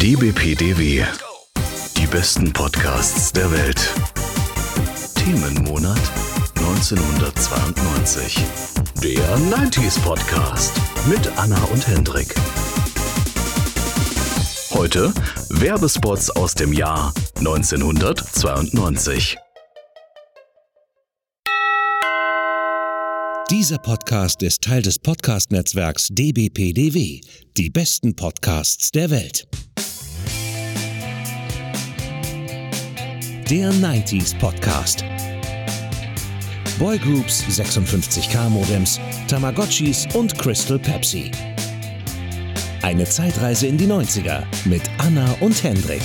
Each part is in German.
DBPDW. Die besten Podcasts der Welt. Themenmonat 1992. Der 90s Podcast mit Anna und Hendrik. Heute Werbespots aus dem Jahr 1992. Dieser Podcast ist Teil des Podcast-Netzwerks dbpdw, die besten Podcasts der Welt. Der 90s Podcast. Boygroups, 56K Modems, Tamagotchis und Crystal Pepsi. Eine Zeitreise in die 90er mit Anna und Hendrik.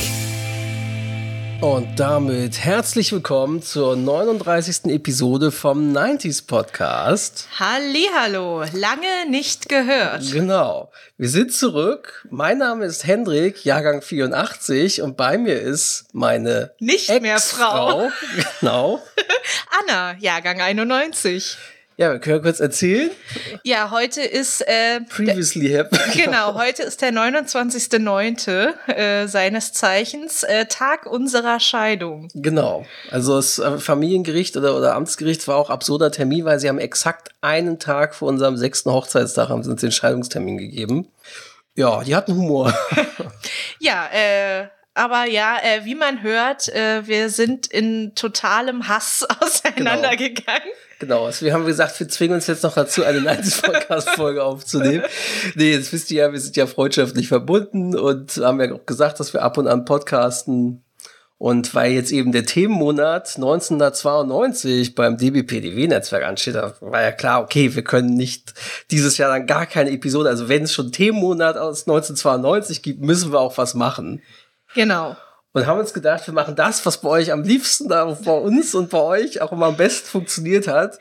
Und damit herzlich willkommen zur 39. Episode vom 90s Podcast. Hallihallo, lange nicht gehört. Genau. Wir sind zurück. Mein Name ist Hendrik, Jahrgang 84 und bei mir ist meine Nicht mehr Frau. Genau. Anna, Jahrgang 91. Ja, wir können kurz erzählen. Ja, heute ist äh, Previously Happy. genau, heute ist der 29.09. Äh, seines Zeichens äh, Tag unserer Scheidung. Genau. Also das äh, Familiengericht oder, oder Amtsgericht war auch absurder Termin, weil sie haben exakt einen Tag vor unserem sechsten Hochzeitstag haben sie uns den Scheidungstermin gegeben. Ja, die hatten Humor. Ja, äh, aber ja, äh, wie man hört, äh, wir sind in totalem Hass auseinandergegangen. Genau, also wir haben gesagt, wir zwingen uns jetzt noch dazu, eine 90s-Podcast-Folge aufzunehmen. Nee, jetzt wisst ihr ja, wir sind ja freundschaftlich verbunden und haben ja auch gesagt, dass wir ab und an podcasten. Und weil jetzt eben der Themenmonat 1992 beim DBPDW-Netzwerk ansteht, da war ja klar, okay, wir können nicht dieses Jahr dann gar keine Episode, also wenn es schon Themenmonat aus 1992 gibt, müssen wir auch was machen. Genau. Und haben uns gedacht, wir machen das, was bei euch am liebsten, bei uns und bei euch auch immer am besten funktioniert hat.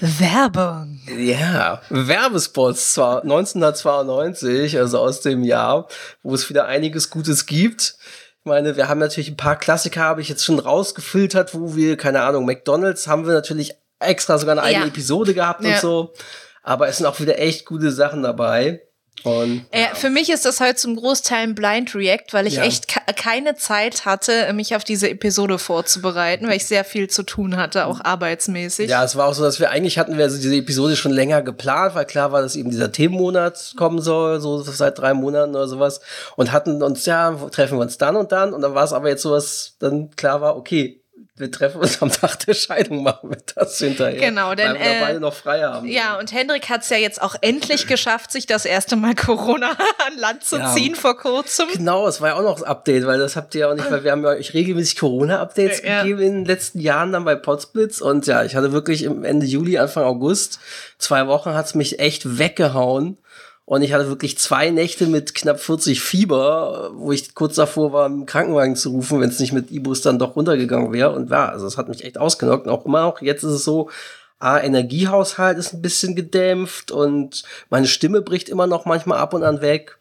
Werbung. Ja, Werbespots zwar 1992, also aus dem Jahr, wo es wieder einiges Gutes gibt. Ich meine, wir haben natürlich ein paar Klassiker, habe ich jetzt schon rausgefiltert, wo wir, keine Ahnung, McDonalds haben wir natürlich extra sogar eine eigene Ja. Episode gehabt und Ja. so. Aber es sind auch wieder echt gute Sachen dabei. Und Äh, für mich ist das heute zum Großteil ein Blind React, weil ich Ja. echt ke- keine Zeit hatte, mich auf diese Episode vorzubereiten, weil ich sehr viel zu tun hatte, auch arbeitsmäßig. Ja, es war auch so, dass wir eigentlich hatten wir also diese Episode schon länger geplant, weil klar war, dass eben dieser Themenmonat kommen soll, so seit drei Monaten oder sowas. Und hatten uns, ja, treffen wir uns dann und dann. Und dann war es aber jetzt so, dass dann klar war, okay, wir treffen uns am Tag der Scheidung, machen wir das hinterher. Genau, denn, Weil wir äh, beide noch frei haben. Ja, und Hendrik hat es ja jetzt auch endlich geschafft, sich das erste Mal Corona an Land zu Ja. ziehen vor kurzem. Genau, es war ja auch noch das Update, weil das habt ihr ja auch nicht, weil wir haben ja euch regelmäßig Corona-Updates Ja. gegeben in den letzten Jahren dann bei Potsblitz und ja, ich hatte wirklich im Ende Juli, Anfang August, zwei Wochen hat's mich echt weggehauen und ich hatte wirklich zwei Nächte mit knapp 40 Fieber, wo ich kurz davor war, einen Krankenwagen zu rufen, wenn es nicht mit Ibus dann doch runtergegangen wäre und ja, also es hat mich echt ausgenockt. Und auch immer noch, jetzt ist es so, A, Energiehaushalt ist ein bisschen gedämpft und meine Stimme bricht immer noch manchmal ab und an weg.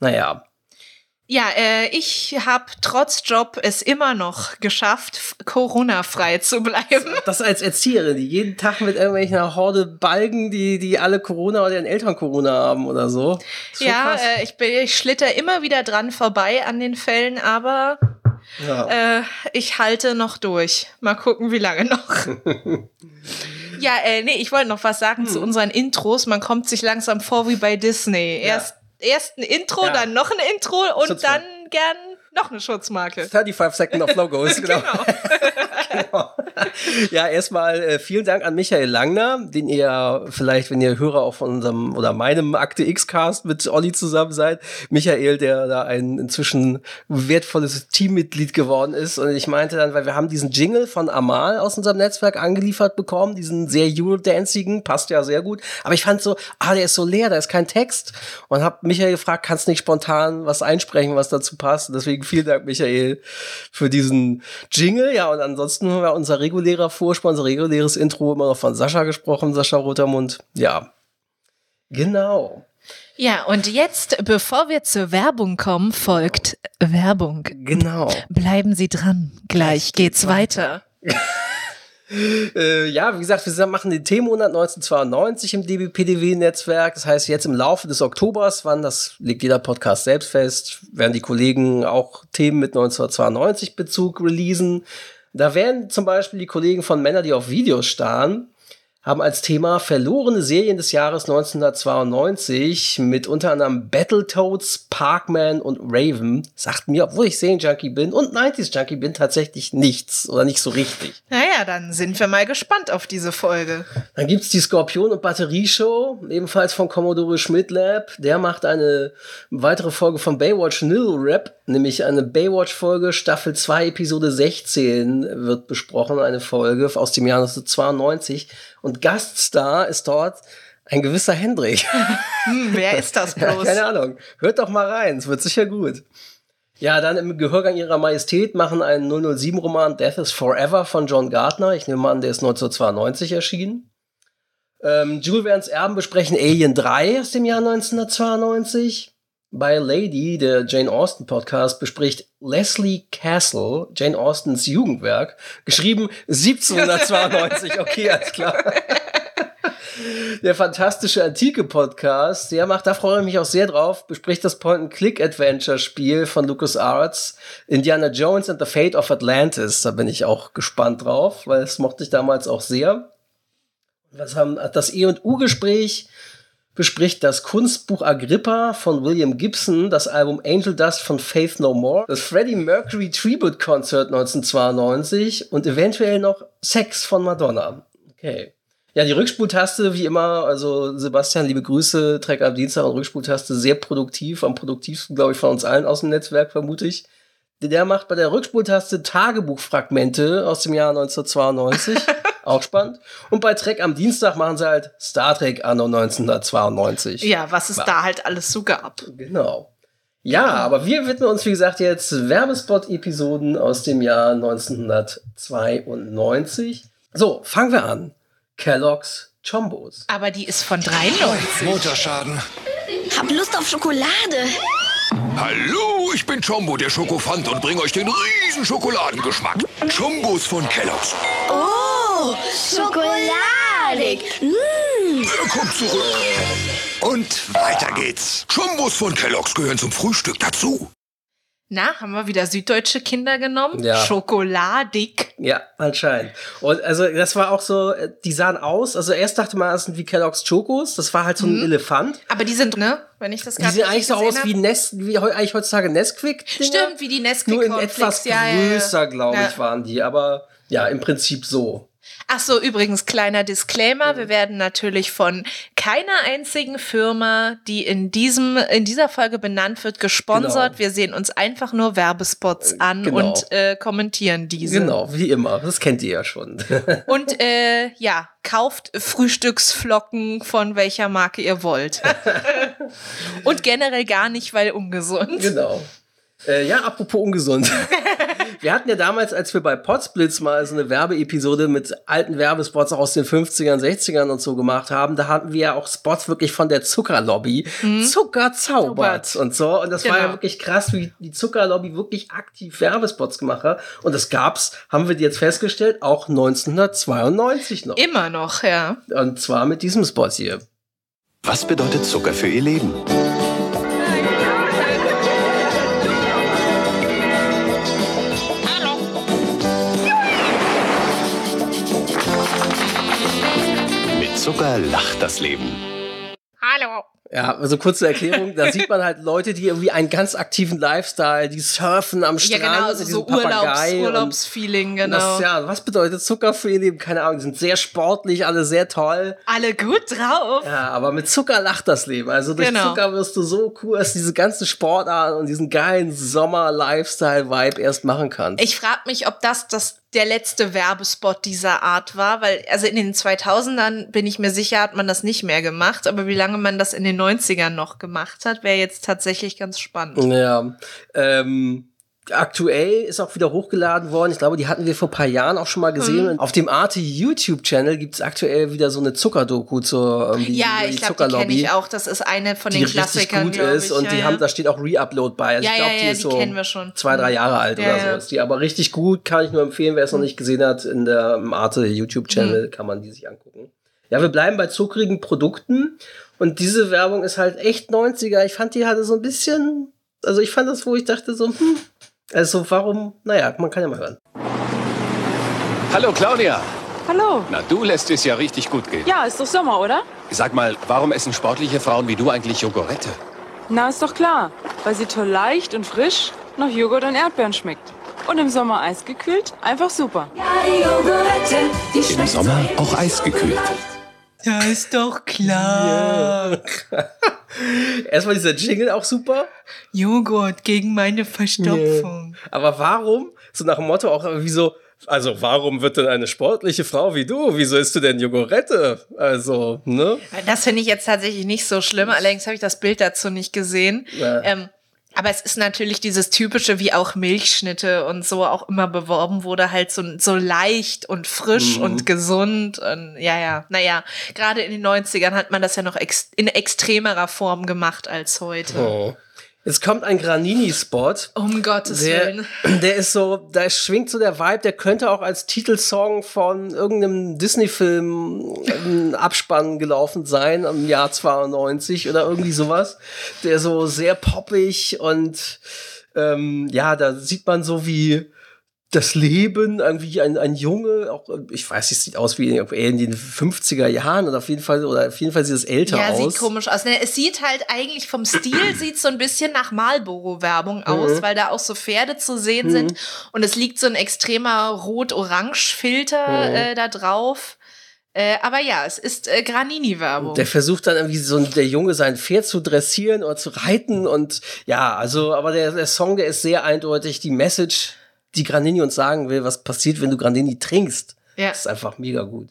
Naja, Ja, äh, ich habe trotz Job es immer noch geschafft, Corona-frei zu bleiben. Das als Erzieherin, die jeden Tag mit irgendwelchen Horde Balgen, die, die alle Corona oder ihren Eltern Corona haben oder so. Ja, äh, ich, bin, ich schlitter immer wieder dran vorbei an den Fällen, aber ja. äh, ich halte noch durch. Mal gucken, wie lange noch. ja, äh, nee, ich wollte noch was sagen Hm. zu unseren Intros. Man kommt sich langsam vor wie bei Disney. Erst, erst ein Intro, Ja. dann noch ein Intro und dann gern noch eine Schutzmarke. 35 Second of Logos, genau. Genau. Ja, erstmal äh, vielen Dank an Michael Langner, den ihr vielleicht, wenn ihr Hörer auch von unserem oder meinem Akte X-Cast mit Olli zusammen seid. Michael, der da ein inzwischen wertvolles Teammitglied geworden ist. Und ich meinte dann, weil wir haben diesen Jingle von Amal aus unserem Netzwerk angeliefert bekommen, diesen sehr Eurodancigen, passt ja sehr gut. Aber ich fand so, ah, der ist so leer, da ist kein Text. Und hab Michael gefragt, kannst nicht spontan was einsprechen, was dazu passt. Und deswegen vielen Dank, Michael, für diesen Jingle. Ja, und ansonsten haben wir unser regulärer Vorspann, unser reguläres Intro immer noch von Sascha gesprochen, Sascha Rotermund. Ja. Genau. Ja, und jetzt, bevor wir zur Werbung kommen, folgt Werbung. Genau. Bleiben Sie dran. Gleich geht's weiter. äh, ja, wie gesagt, wir machen den Themenmonat 1992 im DBPDW-Netzwerk. Das heißt, jetzt im Laufe des Oktobers, wann das legt jeder Podcast selbst fest, werden die Kollegen auch Themen mit 1992 Bezug releasen. Da werden zum Beispiel die Kollegen von Männer, die auf Videos starren, haben als Thema verlorene Serien des Jahres 1992 mit unter anderem Battletoads, Parkman und Raven. Sagt mir, obwohl ich Serienjunkie bin und 90s Junkie bin, tatsächlich nichts oder nicht so richtig. Naja, dann sind wir mal gespannt auf diese Folge. Dann gibt's die Skorpion- und Batterieshow, ebenfalls von Commodore Schmidt Lab. Der macht eine weitere Folge von Baywatch Nil Rap, nämlich eine Baywatch-Folge, Staffel 2, Episode 16 wird besprochen, eine Folge aus dem Jahr 1992. Und Gaststar ist dort ein gewisser Hendrik. Hm, wer ist das bloß? Ja, keine Ahnung. Hört doch mal rein, es wird sicher gut. Ja, dann im Gehörgang ihrer Majestät machen einen 007-Roman Death is Forever von John Gardner. Ich nehme an, der ist 1992 erschienen. Ähm, Jules Verne's Erben besprechen Alien 3 aus dem Jahr 1992. Bei Lady, der Jane Austen Podcast, bespricht Leslie Castle Jane Austens Jugendwerk, geschrieben 1792. Okay, alles klar. Der fantastische antike Podcast, der macht, da freue ich mich auch sehr drauf, bespricht das Point-and-Click-Adventure-Spiel von LucasArts, Indiana Jones and the Fate of Atlantis. Da bin ich auch gespannt drauf, weil das mochte ich damals auch sehr. Was haben das E und U-Gespräch bespricht das Kunstbuch Agrippa von William Gibson, das Album Angel Dust von Faith No More, das Freddie Mercury Tribute Concert 1992 und eventuell noch Sex von Madonna. Okay. Ja, die Rückspultaste, wie immer, also Sebastian, liebe Grüße, Track am Dienstag und Rückspultaste sehr produktiv, am produktivsten, glaube ich, von uns allen aus dem Netzwerk, vermute ich. Der macht bei der Rückspultaste Tagebuchfragmente aus dem Jahr 1992. Auch spannend. Und bei Trek am Dienstag machen sie halt Star Trek anno 1992. Ja, was es da halt alles so gab. Genau. Ja, aber wir widmen uns, wie gesagt, jetzt Werbespot-Episoden aus dem Jahr 1992. So, fangen wir an. Kellogg's Chombos. Aber die ist von 93. Motorschaden. Hab Lust auf Schokolade. Hallo, ich bin Chombo, der Schokofant und bringe euch den riesen Schokoladengeschmack. Chombos von Kellogg's. Oh, schokoladig. Mm. Er kommt zurück. Und weiter geht's. Chombos von Kellogg's gehören zum Frühstück dazu. Na, haben wir wieder süddeutsche Kinder genommen? Ja. Schokoladig. Ja, anscheinend. Und also das war auch so, äh, die sahen aus, also erst dachte man, das sind wie Kellogg's Chocos, das war halt so ein Elefant. Aber die sind, ne? Wenn ich das Die gerade sehen eigentlich so aus wie. Nest, wie eigentlich heutzutage Nesquik. Stimmt, wie die Nesquik Nur in etwas ja, ja, ja. größer, glaube Ja. ich, waren die. Aber ja, im Prinzip so. Ach so, übrigens, kleiner Disclaimer. Wir werden natürlich von keiner einzigen Firma, die in diesem, in dieser Folge benannt wird, gesponsert. Genau. Wir sehen uns einfach nur Werbespots an genau. und äh, kommentieren diese. Genau, wie immer. Das kennt ihr ja schon. Und äh, ja, kauft Frühstücksflocken von welcher Marke ihr wollt. und generell gar nicht, weil ungesund. genau. Äh, ja, apropos ungesund. wir hatten ja damals, als wir bei Potsblitz mal so eine Werbeepisode mit alten Werbespots auch aus den 50ern, 60ern und so gemacht haben, da hatten wir ja auch Spots wirklich von der Zuckerlobby. Zucker zaubert und so. Und das war ja Genau. wirklich krass, wie die Zuckerlobby wirklich aktiv Werbespots gemacht hat. Und das gab's, haben wir jetzt festgestellt, auch 1992 noch. Immer noch, ja. Und zwar mit diesem Spot hier. Was bedeutet Zucker für Ihr Leben? Zucker lacht das Leben. Hallo. Ja, also kurze Erklärung, da sieht man halt Leute, die irgendwie einen ganz aktiven Lifestyle, die surfen am Ja, Strand, genau, also mit so diesem Papagei Urlaubs, Urlaubsfeeling, Das, genau. ja, was bedeutet Zucker für ihr Leben? Keine Ahnung, die sind sehr sportlich, alle sehr toll. Alle gut drauf. Ja, aber mit Zucker lacht das Leben. Also durch Genau. Zucker wirst du so cool, dass diese ganzen Sportarten und diesen geilen Sommer-Lifestyle-Vibe erst machen kannst. Ich frage mich, ob das, das der letzte Werbespot dieser Art war, weil also in den 2000ern bin ich mir sicher, hat man das nicht mehr gemacht, aber wie lange man das in den 90ern noch gemacht hat, wäre jetzt tatsächlich ganz spannend. Ja, ähm, aktuell ist auch wieder hochgeladen worden. Ich glaube, die hatten wir vor ein paar Jahren auch schon mal gesehen. Mhm. Auf dem Arte YouTube-Channel gibt es aktuell wieder so eine Zuckerdoku zur ähm, die, Ja, ich die glaube, die kenne ich auch. Das ist eine von die den richtig Klassikern, gut glaub ist ich. und ja, die ja. haben, da steht auch Re-Upload bei. Also Ja, ich glaube, die ist die so kennen wir schon. zwei, drei Jahre alt Ja, oder so. Ist die aber richtig gut, kann ich nur empfehlen, wer es noch nicht gesehen hat, in der im Arte YouTube-Channel Mhm. kann man die sich angucken. Ja, wir bleiben bei zuckrigen Produkten und diese Werbung ist halt echt 90er. Ich fand die hatte so ein bisschen, also ich fand das, wo ich dachte so, hm, also warum, naja, man kann ja mal hören. Hallo Claudia. Hallo. Na, du lässt es ja richtig gut gehen. Ja, ist doch Sommer, oder? Sag mal, warum essen sportliche Frauen wie du eigentlich Jogurette? Na, ist doch klar. Weil sie toll leicht und frisch nach Joghurt und Erdbeeren schmeckt. Und im Sommer eisgekühlt, einfach super. Im Sommer auch eisgekühlt. Ja, ist doch klar. Erstmal dieser Jingle auch super, Joghurt gegen meine Verstopfung. aber warum, so nach dem Motto auch wie so, also warum wird denn eine sportliche Frau wie du, wieso isst du denn Jogurette? Also, ne? Das finde ich jetzt tatsächlich nicht so schlimm. Allerdings habe ich das Bild dazu nicht gesehen. Ja. Ähm, aber es ist natürlich dieses typische, wie auch Milchschnitte und so auch immer beworben wurde, halt so, so leicht und frisch Mhm. und gesund. Und ja, ja, naja, gerade in den 90ern hat man das ja noch ex in extremerer Form gemacht als heute. Oh. Jetzt kommt ein Granini-Spot. Um Gottes Der, Willen. der ist so, da schwingt so der Vibe, der könnte auch als Titelsong von irgendeinem Disney-Film im Abspann gelaufen sein, im Jahr 92 oder irgendwie sowas. Der so sehr poppig und ähm, ja, da sieht man so wie das Leben, irgendwie ein, ein Junge, auch, ich weiß, es sieht aus wie er in den 50er Jahren oder auf jeden Fall, oder auf jeden Fall sieht es älter Ja, aus. sieht komisch aus. Ne, Es sieht halt eigentlich vom Stil sieht so ein bisschen nach Marlboro-Werbung Mhm. aus, weil da auch so Pferde zu sehen sind und es liegt so ein extremer Rot-Orange-Filter Mhm. äh, da drauf. Äh, aber ja, es ist äh, Granini-Werbung. Der versucht dann irgendwie so der Junge sein Pferd zu dressieren oder zu reiten und ja, also, aber der, der Song, der ist sehr eindeutig die Message, die Granini uns sagen will, was passiert, wenn du Granini trinkst. Ja. Das ist einfach mega gut.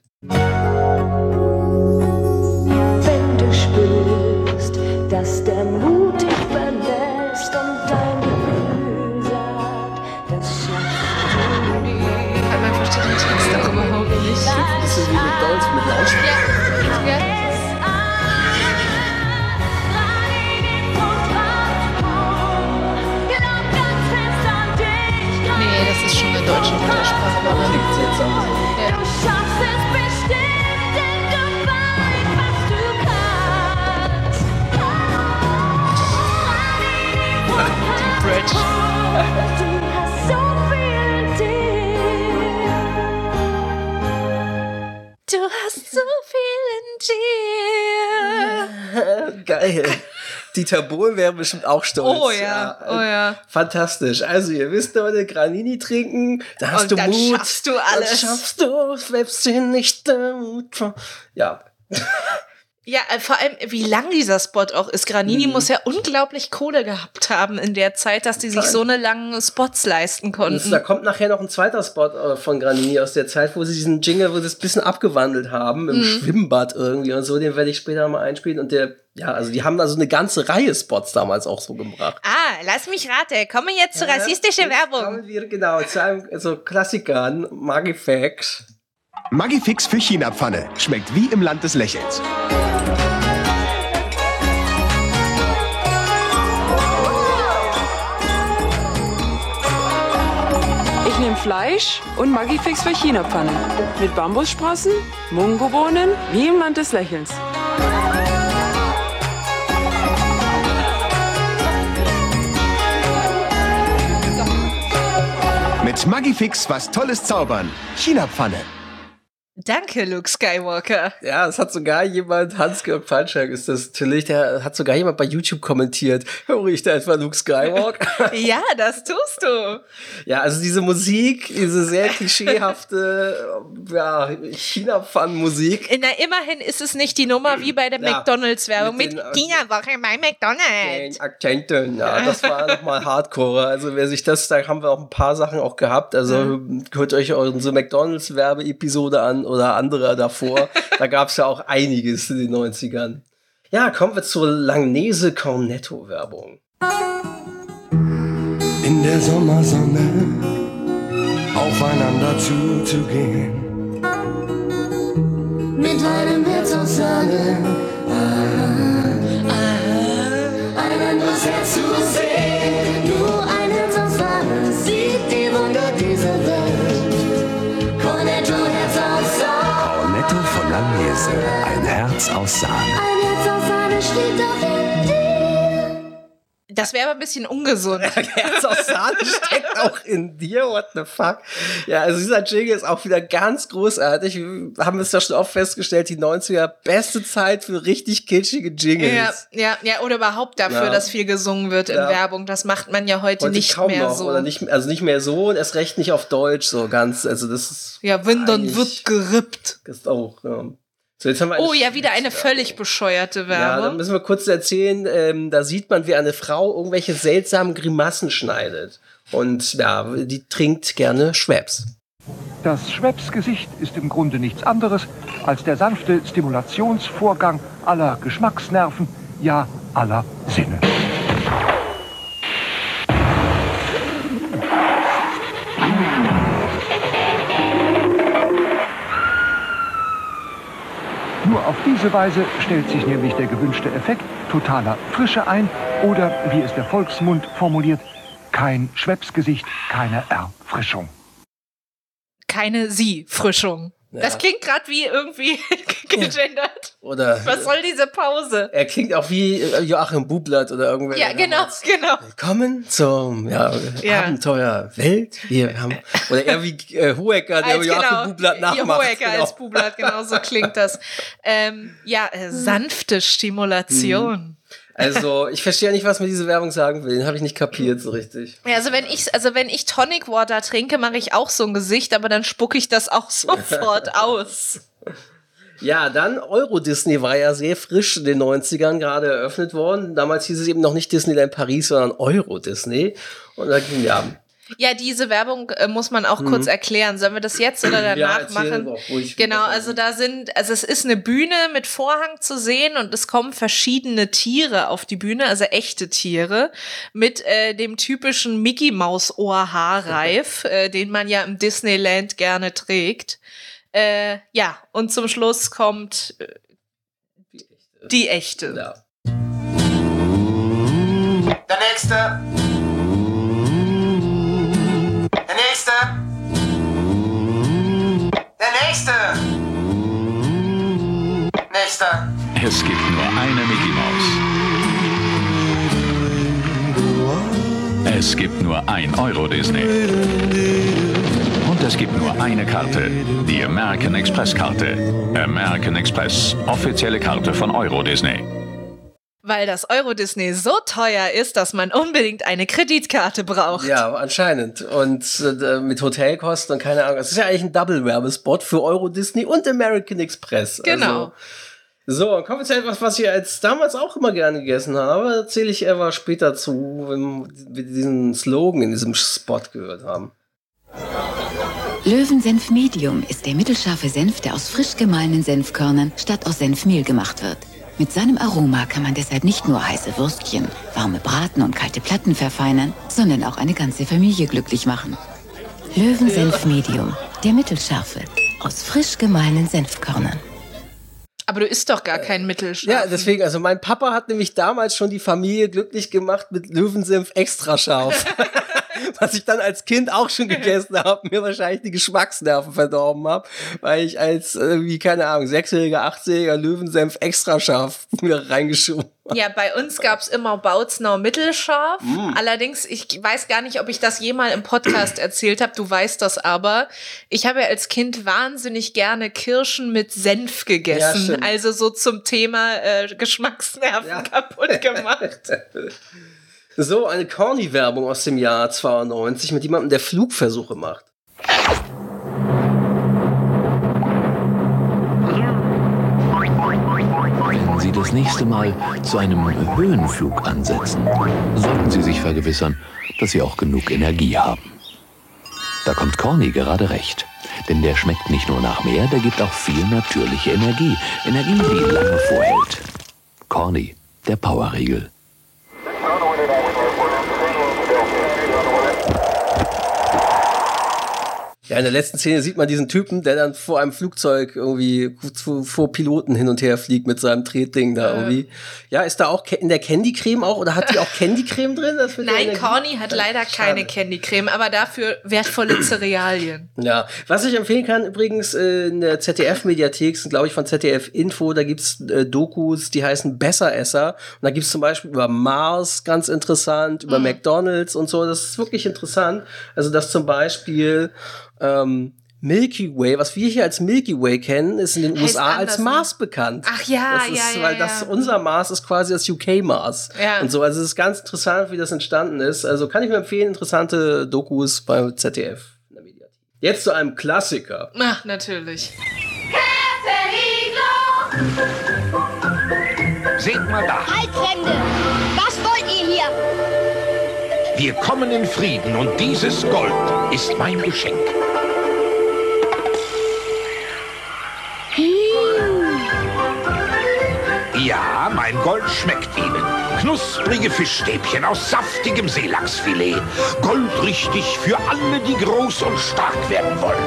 So viel in dir. Geil. Dieter Bohlen wäre bestimmt auch stolz. Oh ja, oh ja. Fantastisch. Also, ihr wisst Leute, Granini trinken, da hast Und du dann Mut. schaffst du alles. Dann schaffst du, selbst wenn nicht der Mut. Ja. Ja, äh, vor allem, wie lang dieser Spot auch ist. Granini Mhm. muss ja unglaublich Kohle gehabt haben in der Zeit, dass die sich so eine langen Spots leisten Und konnten. da kommt nachher noch ein zweiter Spot äh, von Granini aus der Zeit, wo sie diesen Jingle, wo sie es ein bisschen abgewandelt haben, Mhm. im Schwimmbad irgendwie und so, den werde ich später mal einspielen. Und der, ja, also die haben also eine ganze Reihe Spots damals auch so gebracht. Ah, lass mich raten. Kommen wir jetzt zur rassistischen Jetzt Werbung. Kommen wir genau zu einem so Klassikern, Magifacts. Magifix für China-Pfanne. Schmeckt wie im Land des Lächelns. Ich nehme Fleisch und Magifix für China-Pfanne. Mit Bambussprossen, Mungobohnen, wie im Land des Lächelns. Mit Magifix was Tolles zaubern. China-Pfanne. Danke, Luke Skywalker. Ja, es hat sogar jemand, Hans-Georg Falschak ist das natürlich, der hat sogar jemand bei YouTube kommentiert. Höre ich da etwa Luke Skywalker? Ja, das tust du. ja, also diese Musik, diese sehr klischeehafte, ja, China-Pfannen-Musik. Na, immerhin ist es nicht die Nummer wie bei der Ja, McDonalds-Werbung mit mit, den- Dina Woche bei McDonalds. Den Akzenten, ja, das war nochmal Hardcore. Also wer sich das, da haben wir auch ein paar Sachen auch gehabt. Also hört euch unsere McDonalds-Werbeepisode an oder andere davor. da gab es ja auch einiges in den 90ern. Ja, kommen wir zur Langnese Cornetto-Werbung. In in der Sommersonne aufeinander zuzugehen. Mit einem Herz aus Sahne, ah, ah, ein anderes Herz zu sehen. Herz aus Sahne. Ein Herz aus Sahne steht doch in dir. Das wäre aber ein bisschen ungesund. Herz aus Sahne steckt auch in dir, what the fuck? Ja, also dieser Jingle ist auch wieder ganz großartig. Wir haben es ja schon oft festgestellt, die 90er, beste Zeit für richtig kitschige Jingles. Ja, ja, ja, oder überhaupt dafür, Ja. dass viel gesungen wird in Ja. Werbung. Das macht man ja heute, Heute nicht kaum mehr noch, so. Oder nicht, also nicht mehr so und erst recht nicht auf Deutsch so ganz. Also das ist, ja, wenn dann wird gerippt. ist auch. Ja. So, jetzt haben wir eine Oh ja, wieder eine völlig bescheuerte Ja, dann Werbung. müssen wir kurz erzählen, ähm, da sieht man, wie eine Frau irgendwelche seltsamen Grimassen schneidet. Und ja, die trinkt gerne Schweppes. Das Schweppsgesicht ist im Grunde nichts anderes als der sanfte Stimulationsvorgang aller Geschmacksnerven, ja aller Sinne. Nur auf diese Weise stellt sich nämlich der gewünschte Effekt totaler Frische ein oder, wie es der Volksmund formuliert, kein Schweppsgesicht, keine Erfrischung. Keine Sie-Frischung. Ja. Das klingt gerade wie irgendwie gegendert. Oder Was soll diese Pause? er klingt auch wie äh, Joachim Bublatt oder irgendwer. Ja, genau, genau. Willkommen zum ja, Ja. Abenteuer Welt. Wir haben, oder eher wie äh, Hohecker, der Als, Joachim genau, Bublatt nachmacht. Hohecker genau. als Bublatt, genau so klingt das. Ähm, ja, äh, sanfte Stimulation. Also, ich verstehe nicht, was mir diese Werbung sagen will. Den habe ich nicht kapiert so richtig. Ja, also wenn ich, also wenn ich Tonic Water trinke, mache ich auch so ein Gesicht, aber dann spucke ich das auch sofort aus. Ja, dann Euro Disney war ja sehr frisch in den 90ern gerade eröffnet worden. Damals hieß es eben noch nicht Disneyland Paris, sondern Euro Disney. Und da ging ja. Ja, diese Werbung äh, muss man auch kurz erklären. Sollen wir das jetzt oder Mhm. Ja, danach erzähl machen? ruhig, Genau, also da sind, also es ist eine Bühne mit Vorhang zu sehen und es kommen verschiedene Tiere auf die Bühne, also echte Tiere, mit äh, dem typischen Mickey Maus Ohrhaarreif, äh, den man ja im Disneyland gerne trägt. Äh, ja, und zum Schluss kommt äh, die echte. Ja. Der nächste. Der nächste. Der nächste. Nächster. Es gibt nur eine Mickey Maus. Es gibt nur ein Euro Disney. Es gibt nur eine Karte, die American Express Karte. American Express, offizielle Karte von Euro Disney. Weil das Euro Disney so teuer ist, dass man unbedingt eine Kreditkarte braucht. Ja, anscheinend. Und äh, mit Hotelkosten und keine Ahnung. Es ist ja eigentlich ein Double-Werbespot für Euro Disney und American Express. Genau. Also, so, dann kommen wir zu etwas, was ich als damals auch immer gerne gegessen habe. Erzähle ich aber später zu, wenn wir diesen Slogan in diesem Spot gehört haben. Löwensenf Medium ist der mittelscharfe Senf, der aus frisch gemahlenen Senfkörnern statt aus Senfmehl gemacht wird. Mit seinem Aroma kann man deshalb nicht nur heiße Würstchen, warme Braten und kalte Platten verfeinern, sondern auch eine ganze Familie glücklich machen. Löwensenf Medium, der mittelscharfe, aus frisch gemahlenen Senfkörnern. Aber du isst doch gar kein Mittelscharf. Ja, deswegen, also mein Papa hat nämlich damals schon die Familie glücklich gemacht mit Löwensenf extra scharf. Was ich dann als Kind auch schon gegessen habe, mir wahrscheinlich die Geschmacksnerven verdorben habe, weil ich als, äh, wie keine Ahnung, sechsjähriger, achtjähriger Löwensenf extra scharf mir reingeschoben Ja, bei uns gab's immer Bautzner mittelscharf. Mm. Allerdings, ich weiß gar nicht, ob ich das jemals im Podcast erzählt habe. Du weißt das aber. Ich habe ja als Kind wahnsinnig gerne Kirschen mit Senf Ja, gegessen. stimmt. also so zum Thema äh, Geschmacksnerven kaputt gemacht. So, eine Corny-Werbung aus dem Jahr 92 mit jemandem, der Flugversuche macht. Wenn Sie das nächste Mal zu einem Höhenflug ansetzen, sollten Sie sich vergewissern, dass Sie auch genug Energie haben. Da kommt Corny gerade recht. Denn der schmeckt nicht nur nach mehr, der gibt auch viel natürliche Energie. Energie, die lange vorhält. Corny, der Powerriegel. Ja, in der letzten Szene sieht man diesen Typen, der dann vor einem Flugzeug irgendwie vor Piloten hin und her fliegt mit seinem Tretding da irgendwie. Ja, ist da auch in der Candy Creme auch oder hat die auch Candy Creme drin? Nein? Corny hat leider keine Candy Creme, aber dafür wertvolle Cerealien. Ja, was ich empfehlen kann übrigens äh, in der ZDF-Mediathek, sind glaube ich von ZDF Info, da gibt's äh, Dokus, die heißen Besseresser. Und da gibt's zum Beispiel über Mars ganz interessant, über McDonalds und so. Das ist wirklich interessant. Also dass zum Beispiel ähm, Milky Way, was wir hier als Milky Way kennen, ist in den Heißt USA als anders, ne? Mars bekannt. Ach ja, das ist, ja, ja, Weil ja. das unser Mars ist quasi das UK Mars. Ja. Und so, also es ist ganz interessant, wie das entstanden ist. Also kann ich mir empfehlen, interessante Dokus beim ZDF. in der Mediathek. Jetzt zu einem Klassiker. Ach, natürlich. Seht mal da. Halt, Fremde! Was wollt ihr hier? Wir kommen in Frieden und dieses Gold ist mein Geschenk. Ja, mein Gold schmeckt Ihnen. Knusprige Fischstäbchen aus saftigem Seelachsfilet. Goldrichtig für alle, die groß und stark werden wollen.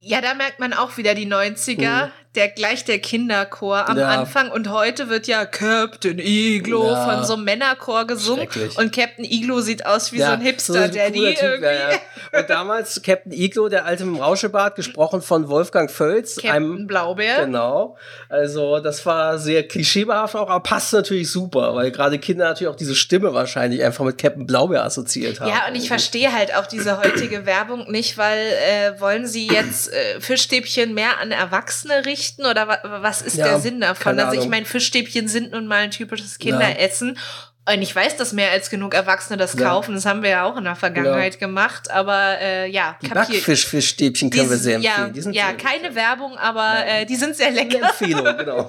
Ja, da merkt man auch wieder die 90er. Der gleich der Kinderchor am Ja. Anfang und heute wird ja Captain Iglo Ja. von so einem Männerchor gesungen und Captain Iglo sieht aus wie so ein so ein Typ, irgendwie. ja, ja. Und damals Captain Iglo, der alte im Rauschebart, gesprochen von Wolfgang Völz. Captain Blaubeer. Genau. Also das war sehr klischeebehaft auch, aber passt natürlich super, weil gerade Kinder natürlich auch diese Stimme wahrscheinlich einfach mit Captain Blaubeer assoziiert haben. Ja, und ich verstehe halt auch diese heutige Werbung nicht, weil äh, wollen sie jetzt äh, Fischstäbchen mehr an Erwachsene richten oder wa was ist Ja, der Sinn davon? Also ich meine, Fischstäbchen sind nun mal ein typisches Kinderessen. Und ich weiß, dass mehr als genug Erwachsene das Ja. kaufen. Das haben wir ja auch in der Vergangenheit gemacht. Aber äh, ja, Die Backfischfischstäbchen können wir sehr empfehlen. Ja, ja sehr keine Werbung, aber äh, die sind sehr lecker. Empfehlung, genau.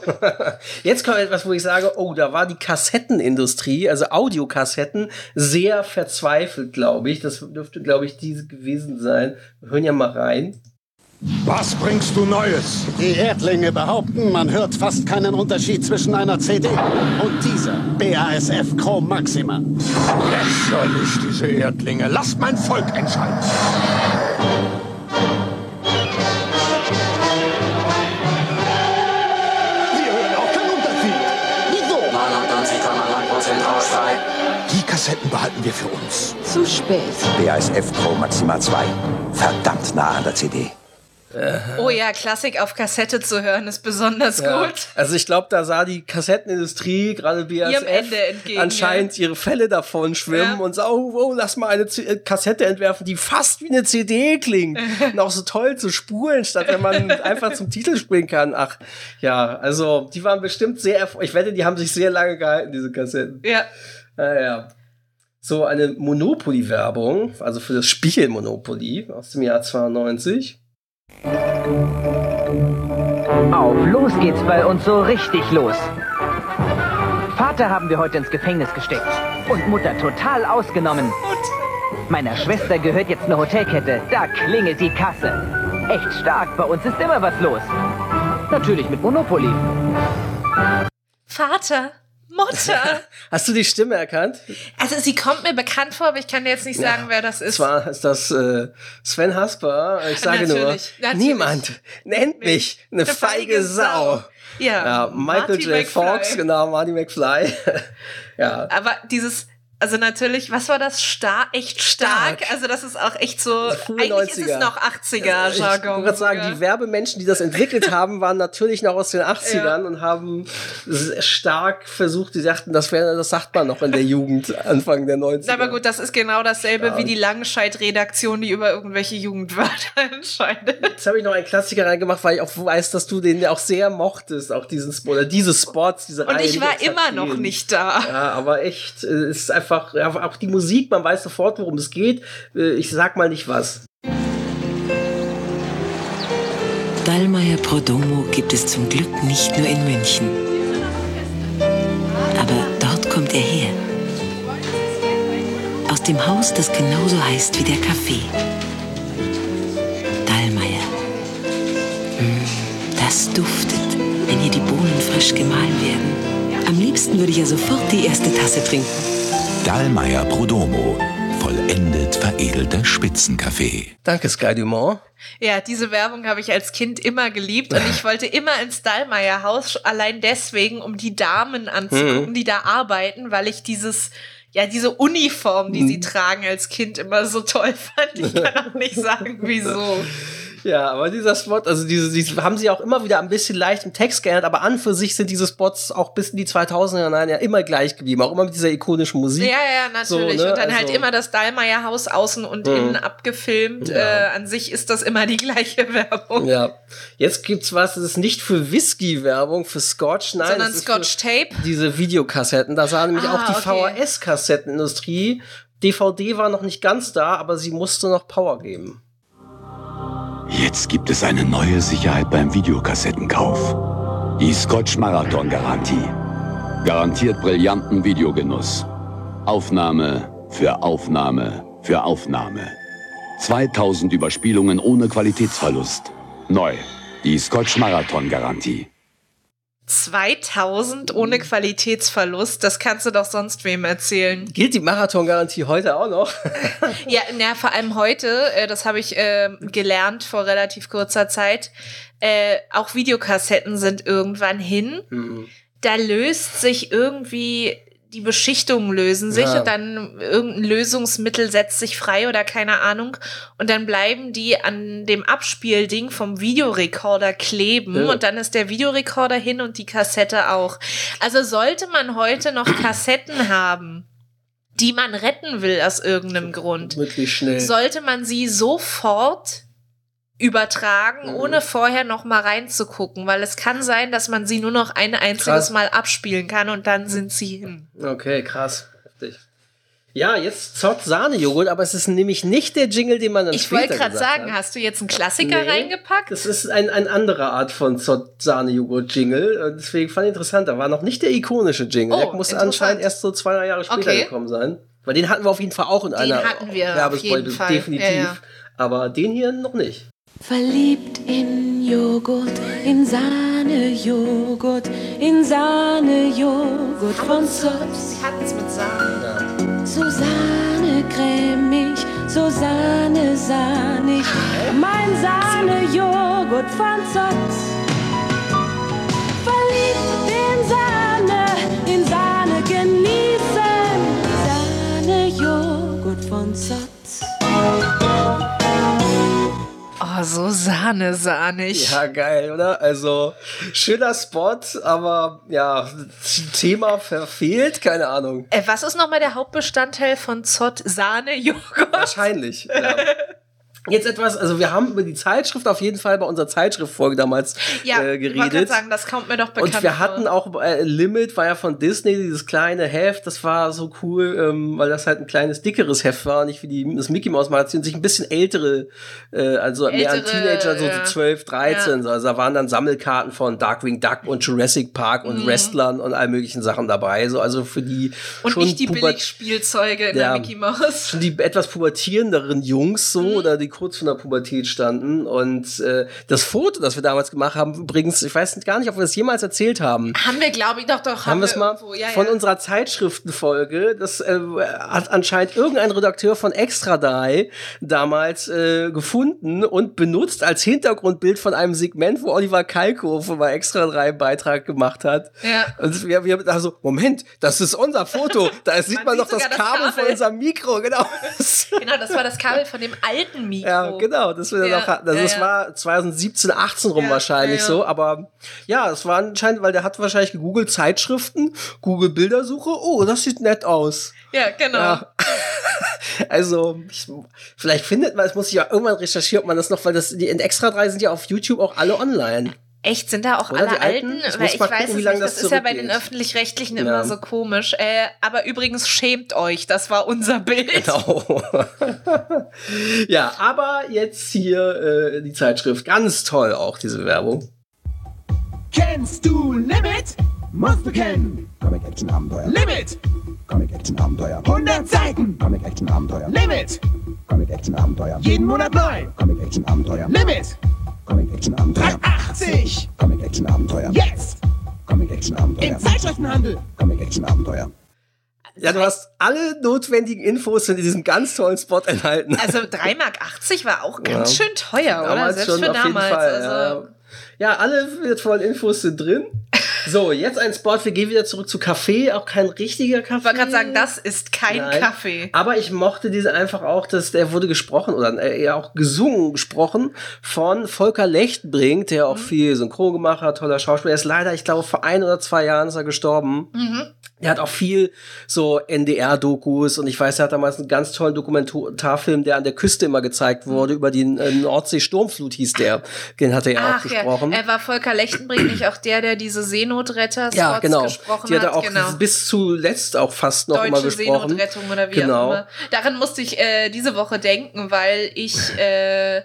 Jetzt kommt etwas, wo ich sage, oh, da war die Kassettenindustrie, also Audiokassetten, sehr verzweifelt, glaube ich. Das dürfte, glaube ich, diese gewesen sein. Wir hören ja mal rein. Was bringst du Neues? Die Erdlinge behaupten, man hört fast keinen Unterschied zwischen einer CD und dieser BASF Chrome Maxima. Lächerlich, diese Erdlinge. Lasst mein Volk entscheiden. Wir hören auch keinen Unterschied. Wieso? 99,9% rauschfrei. Die Kassetten behalten wir für uns. Zu spät. BASF Pro Maxima 2. Verdammt nah an der CD. Oh ja, Klassik auf Kassette zu hören ist besonders Ja. gut. Also ich glaube, da sah die Kassettenindustrie, gerade BASF, entgegen, anscheinend ihre Fälle davon schwimmen Ja. und so, oh, oh, lass mal eine C äh, Kassette entwerfen, die fast wie eine CD klingt und auch so toll zu spulen, statt wenn man einfach zum Titel springen kann. Ach, ja, also die waren bestimmt sehr, ich wette, die haben sich sehr lange gehalten, diese Kassetten. Ja. Naja. So eine Monopoly-Werbung, also für das Spiel Monopoly aus dem Jahr 92. Auf los geht's bei uns so richtig los. Vater haben wir heute ins Gefängnis gesteckt und Mutter total ausgenommen. Meiner Schwester gehört jetzt eine Hotelkette. Da klingelt die Kasse. Echt stark, bei uns ist immer was los. Natürlich mit Monopoly. Vater, Mutter. Hast du die Stimme erkannt? Also sie kommt mir bekannt vor, aber ich kann dir jetzt nicht sagen, wer das ist. Zwar ist das äh, Sven Hasper. Ich sage nur, Natürlich, natürlich. niemand nennt mich eine feige Sau. Ja, Ja, Michael Marty J. McFly. Fox, genau, Marty McFly. ja. Aber dieses, also natürlich, was war das? Star, echt stark. Also das ist auch echt so, Frühe eigentlich ist es 90er. noch 80er Ich Jargon. wollte gerade sagen, die Werbemenschen, die das entwickelt haben, waren natürlich noch aus den 80ern und haben stark versucht, die dachten, das wäre, das sagt man noch in der Jugend, Anfang der 90er. Aber gut, das ist genau dasselbe Ja. wie die Langenscheidt-Redaktion, die über irgendwelche Jugendwörter entscheidet. Jetzt habe ich noch einen Klassiker reingemacht, weil ich auch weiß, dass du den ja auch sehr mochtest, auch diesen Spot, oder diese Spots, diese Und Reihe, ich die war immer noch nicht da. Ja, aber echt, äh, es ist einfach, ja, auch die Musik, man weiß sofort, worum es geht. Äh, Ich sag mal nicht was. Dallmayr Prodomo gibt es zum Glück nicht nur in München. Aber dort kommt er her. Aus dem Haus, das genauso heißt wie der Kaffee. Dallmayr. Mm, das duftet, wenn hier die Bohnen frisch gemahlen werden. Am liebsten würde ich ja sofort die erste Tasse trinken. Dallmayr Prodomo. Voll endet veredelter Spitzenkaffee. Danke, Sky Dumont. Ja, diese Werbung habe ich als Kind immer geliebt und ich wollte immer ins Stallmeier Haus, allein deswegen, um die Damen anzugucken, Mhm. die da arbeiten, weil ich dieses, ja, diese Uniform, die sie tragen als Kind immer so toll fand. Ich kann auch nicht sagen, wieso. Ja, aber dieser Spot, also diese, diese haben sie auch immer wieder ein bisschen leicht im Text geändert, aber an für sich sind diese Spots auch bis in die 2000er Jahre ja immer gleich geblieben, auch immer mit dieser ikonischen Musik. Ja, ja, natürlich. So, ne, Und dann halt also- immer das Dahlmeier Haus außen und Mhm. innen abgefilmt. Ja. Äh, an sich ist das immer die gleiche Werbung. Ja, jetzt gibt's was, das ist nicht für Whisky-Werbung, für Scotch, nein. Sondern das ist Scotch Tape. Für diese Videokassetten, da sah nämlich Ah, auch die okay. VHS-Kassettenindustrie. DVD war noch nicht ganz da, aber sie musste noch Power geben. Jetzt gibt es eine neue Sicherheit beim Videokassettenkauf. Die Scotch Marathon Garantie. Garantiert brillanten Videogenuss. Aufnahme für Aufnahme für Aufnahme. 2000 Überspielungen ohne Qualitätsverlust. Neu. Die Scotch Marathon Garantie. 2000 ohne Qualitätsverlust, das kannst du doch sonst wem erzählen. Gilt die Marathon-Garantie heute auch noch? Ja, na, vor allem heute, äh, das habe ich äh, gelernt vor relativ kurzer Zeit, äh, auch Videokassetten sind irgendwann hin. Da löst sich irgendwie, die Beschichtungen lösen sich Ja. und dann irgendein Lösungsmittel setzt sich frei oder keine Ahnung. Und dann bleiben die an dem Abspielding vom Videorekorder kleben Ja. und dann ist der Videorekorder hin und die Kassette auch. Also sollte man heute noch Kassetten haben, die man retten will aus irgendeinem Grund, sollte man sie sofort übertragen, Mhm. ohne vorher noch mal reinzugucken, weil es kann sein, dass man sie nur noch ein einziges Krass. Mal abspielen kann und dann sind sie hin. Okay, krass. Heftig. Ja, jetzt Zott Sahnejoghurt, aber es ist nämlich nicht der Jingle, den man dann Ich wollte gerade sagen, hat. hast du jetzt einen Klassiker Nee. reingepackt? Das ist ein, ein anderer Art von Zott Sahnejoghurt-Jingle. Und Deswegen fand ich interessant. Da war noch nicht der ikonische Jingle. Oh, der muss anscheinend erst so zwei drei Jahre später Okay. gekommen sein. Weil den hatten wir auf jeden Fall auch in Den einer hatten wir auf Werbespoil, jeden Fall. definitiv. Ja, ja. Aber den hier noch nicht. Verliebt in Joghurt, in Sahnejoghurt, in Sahnejoghurt von Zott. Sie hatten es mit Sahne. So Sahne-cremig, so Sahne-sahnig. Mein Sahnejoghurt von Zott. Verliebt in Sahne, in Sahne genießen. Sahnejoghurt von Zott. Oh, so Sahne-sahnig. Ja, geil, oder? Also, schöner Spot, aber ja, Thema verfehlt, keine Ahnung. Äh, was ist nochmal der Hauptbestandteil von Zott? Sahne-Joghurt? Wahrscheinlich. Ja. Jetzt etwas, also wir haben über die Zeitschrift auf jeden Fall bei unserer Zeitschriftfolge damals Ja, äh, geredet. sagen, das kommt mir doch bekannt Und wir hatten auch äh, Limit, war ja von Disney, dieses kleine Heft, das war so cool, ähm, weil das halt ein kleines, dickeres Heft war, nicht wie die, das Mickey Mouse Magazin, sich ein bisschen ältere, äh, also mehr an Ältere, Teenager, so, ja. so 12, 13, so. also da waren dann Sammelkarten von Darkwing Duck und Jurassic Park und Mhm. Wrestlern und all möglichen Sachen dabei, so, also für die Und schon nicht die Billigspielzeuge in Ja. der Mickey Mouse. schon die etwas pubertierenderen Jungs so Mhm. oder die kurz vor der Pubertät standen und äh, das Foto, das wir damals gemacht haben, übrigens, ich weiß gar nicht, ob wir das jemals erzählt haben. Haben wir, glaube ich, doch, doch. Haben wir es mal. Ja, von ja. unserer Zeitschriftenfolge, das äh, hat anscheinend irgendein Redakteur von Extra 3 damals äh, gefunden und benutzt als Hintergrundbild von einem Segment, wo Oliver Kalkofe bei Extra 3 einen Beitrag gemacht hat. Ja. Und wir, wir also, Moment, das ist unser Foto. Da sieht man, sieht doch das sogar das Kabel von Kabel. unserem Mikro, genau. Genau, das war das Kabel von dem alten Mikro. Ja, genau, das Ja, hatten. Also ja, das war 2017, 18 rum wahrscheinlich so, aber ja, es war anscheinend, weil der hat wahrscheinlich gegoogelt Zeitschriften, Google Bildersuche, oh, das sieht nett aus. Ja, genau. Also, ich, vielleicht findet man, es muss ich ja irgendwann recherchieren, ob man das noch, weil das, die in Extra 3 sind ja auf YouTube auch alle online. Echt, sind da auch Oder alle alten? alten? Ich Weil ich weiß gucken, wie es nicht. Das, das ist ja bei den. Öffentlich-Rechtlichen Ja. immer so komisch. Äh, aber übrigens schämt euch, das war unser Bild. Genau. ja, aber jetzt hier äh, die Zeitschrift. Ganz toll auch, diese Werbung. Kennst du Limit? Musst du kennen. Comic Action Abenteuer. Limit. Comic Action Abenteuer. 100 Seiten. Comic Action Abenteuer. Limit. Comic Action Abenteuer. Jeden Monat neu. Comic Action Abenteuer. Limit. Comic Action Abenteuer. 380. Comic Action Abenteuer. Jetzt. Comic Action Abenteuer. Im Zeitschriftenhandel. Comic Action Abenteuer. Ja, du hast alle notwendigen Infos in diesem ganz tollen Spot enthalten. Also 3,80 Mark war auch ganz Ja. schön teuer, oder? Damals Selbst schon für auf jeden damals. Fall, also, ja. Ja, alle wertvollen Infos sind drin. So, jetzt ein Spot. Wir gehen wieder zurück zu Kaffee. Auch kein richtiger Kaffee. Ich wollte gerade sagen, das ist kein Nein. Kaffee. Aber ich mochte diese einfach auch, dass der wurde gesprochen oder äh, eher auch gesungen gesprochen von Volker Lechtbrink, der Mhm. auch viel Synchron gemacht hat, toller Schauspieler. Er ist leider, ich glaube, vor ein oder zwei Jahren ist er gestorben. Mhm. Er hat auch viel so NDR-Dokus und ich weiß, er hat damals einen ganz tollen Dokumentarfilm, der an der Küste immer gezeigt wurde, über die äh, Nordsee-Sturmflut hieß der. Den hat er ja auch Mhm. Ach ja, gesprochen. er war Volker Lechtenbrink nicht auch der, der diese Seenotretter-Spots Ja, genau. gesprochen Die hat er auch genau. bis zuletzt auch fast noch immer Deutsche gesprochen. Seenotrettung oder wie genau. auch immer. Daran musste ich äh, diese Woche denken, weil ich äh,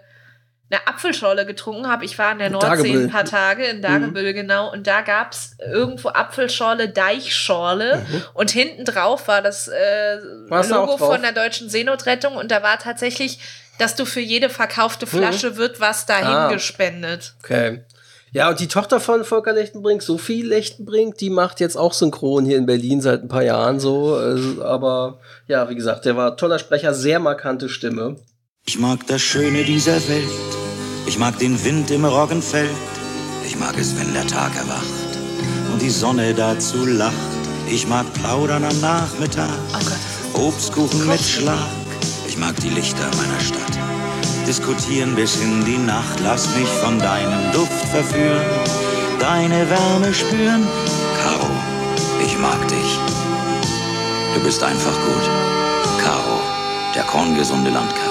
eine Apfelschorle getrunken habe. Ich war in der Nordsee Dagebüll. ein paar Tage, in Dagebüll, genau. Und da gab's irgendwo Apfelschorle, Deichschorle. Und hinten drauf war das äh, War's Logo von der Deutschen Seenotrettung. Und da war tatsächlich, dass du für jede verkaufte Flasche wird was dahin Ah. gespendet. Okay. Ja, und die Tochter von Volker Lechtenbrink, Sophie Lechtenbrink, die macht jetzt auch Synchron hier in Berlin seit ein paar Jahren so. Also, aber ja, wie gesagt, der war toller Sprecher, sehr markante Stimme. Ich mag das Schöne dieser Welt. Ich mag den Wind im Roggenfeld. Ich mag es, wenn der Tag erwacht und die Sonne dazu lacht. Ich mag Plaudern am Nachmittag. Obstkuchen mit Schlag. Ich mag die Lichter meiner Stadt. Diskutieren bis in die Nacht. Lass mich von deinem Duft verführen. Deine Wärme spüren. Caro, ich mag dich. Du bist einfach gut. Caro, der korngesunde Landkaffee.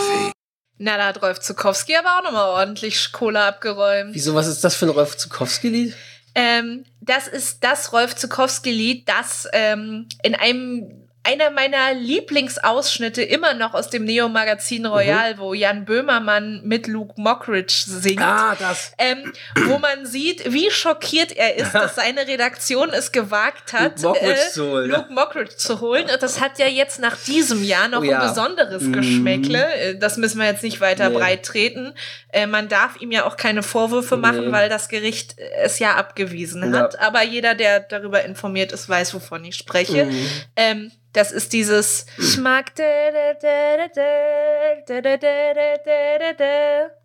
Na, da hat Rolf Zukowski aber auch nochmal ordentlich Kohle abgeräumt. Wieso, was ist das für ein Rolf Zukowski-Lied? Ähm, das ist das Rolf Zukowski-Lied, das ähm, in einem einer meiner Lieblingsausschnitte immer noch aus dem Neo-Magazin Royal, wo Jan Böhmermann mit Luke Mockridge singt. Ah, das. Ähm, wo man sieht, wie schockiert er ist, dass seine Redaktion es gewagt hat, Luke Mockridge äh, zu holen. Luke Mockridge zu holen. Und das hat ja jetzt nach diesem Jahr noch Oh ja. ein besonderes Mhm. Geschmäckle. Äh, Das müssen wir jetzt nicht weiter Nee. breit treten. Äh, man darf ihm ja auch keine Vorwürfe machen, Nee. weil das Gericht es ja abgewiesen Ja. hat. Aber jeder, der darüber informiert ist, weiß, wovon ich spreche. Mhm. Ähm, das ist dieses. Ich mag.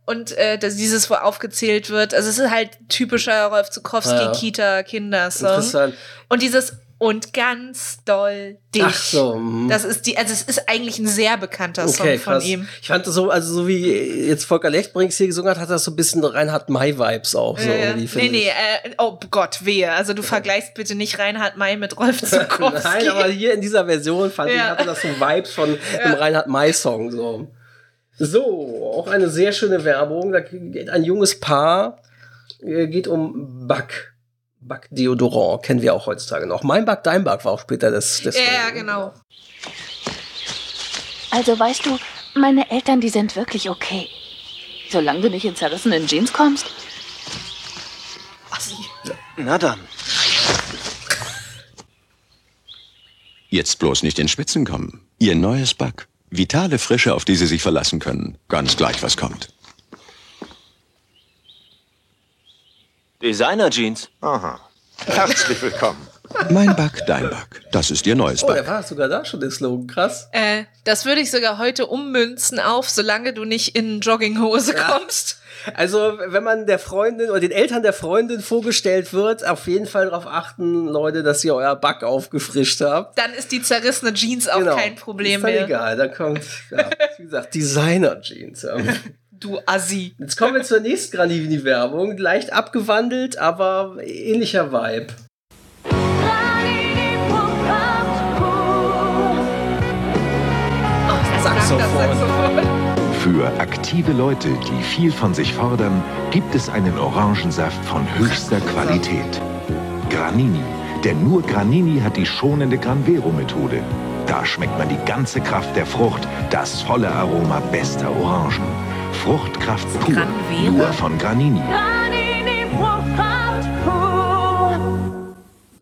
Und äh, das, dieses, wo aufgezählt wird. Also, es ist halt typischer Rolf Zukowski, ja. Kita, Kindersong. Interessant. Und dieses und ganz doll dich. Ach so, mhm. Das ist die, also es ist eigentlich ein sehr bekannter Song Okay, von krass. ihm. Ich fand das so, also so wie jetzt Volker Lechtbrinks hier gesungen hat, hat das so ein bisschen Reinhard May-Vibes auch. So Äh, irgendwie, nee, nee, ich. äh, oh Gott, wehe. Also du vergleichst bitte nicht Reinhard May mit Rolf Zukowski. Nein, aber hier in dieser Version fand ich, Ja. hatte das so Vibes von einem Reinhard May-Song. So. so, auch eine sehr schöne Werbung. Da geht ein junges Paar, äh, geht um Back. Back Deodorant, kennen wir auch heutzutage noch. Mein Back, dein Back war auch später das. das Ja, ja, genau. Also weißt du, meine Eltern, die sind wirklich okay. Solange du nicht in zerrissenen Jeans kommst. Na dann. Jetzt bloß nicht in Spitzen kommen. Ihr neues Back. Vitale Frische, auf die Sie sich verlassen können. Ganz gleich, was kommt. Designer-Jeans. Aha. Herzlich willkommen. Mein Back, dein Back. Das ist Ihr neues Oh, Back. der war sogar da schon der Slogan. Krass. Äh, das würde ich sogar heute ummünzen auf, solange du nicht in Jogginghose Ja. kommst. Also, wenn man der Freundin oder den Eltern der Freundin vorgestellt wird, auf jeden Fall darauf achten, Leute, dass ihr euer Back aufgefrischt habt. Dann ist die zerrissene Jeans auch Genau. kein Problem ist dann mehr. egal, da kommt, ja, wie gesagt, Designer-Jeans. Du Assi. Jetzt kommen wir zur nächsten Granini-Werbung. Leicht abgewandelt, aber ähnlicher Vibe. Saxophon. Für aktive Leute, die viel von sich fordern, gibt es einen Orangensaft von höchster Qualität. Granini. Denn nur Granini hat die schonende Granvero-Methode. Da schmeckt man die ganze Kraft der Frucht, das volle Aroma bester Orangen. Fruchtkraft pur, nur von Granini.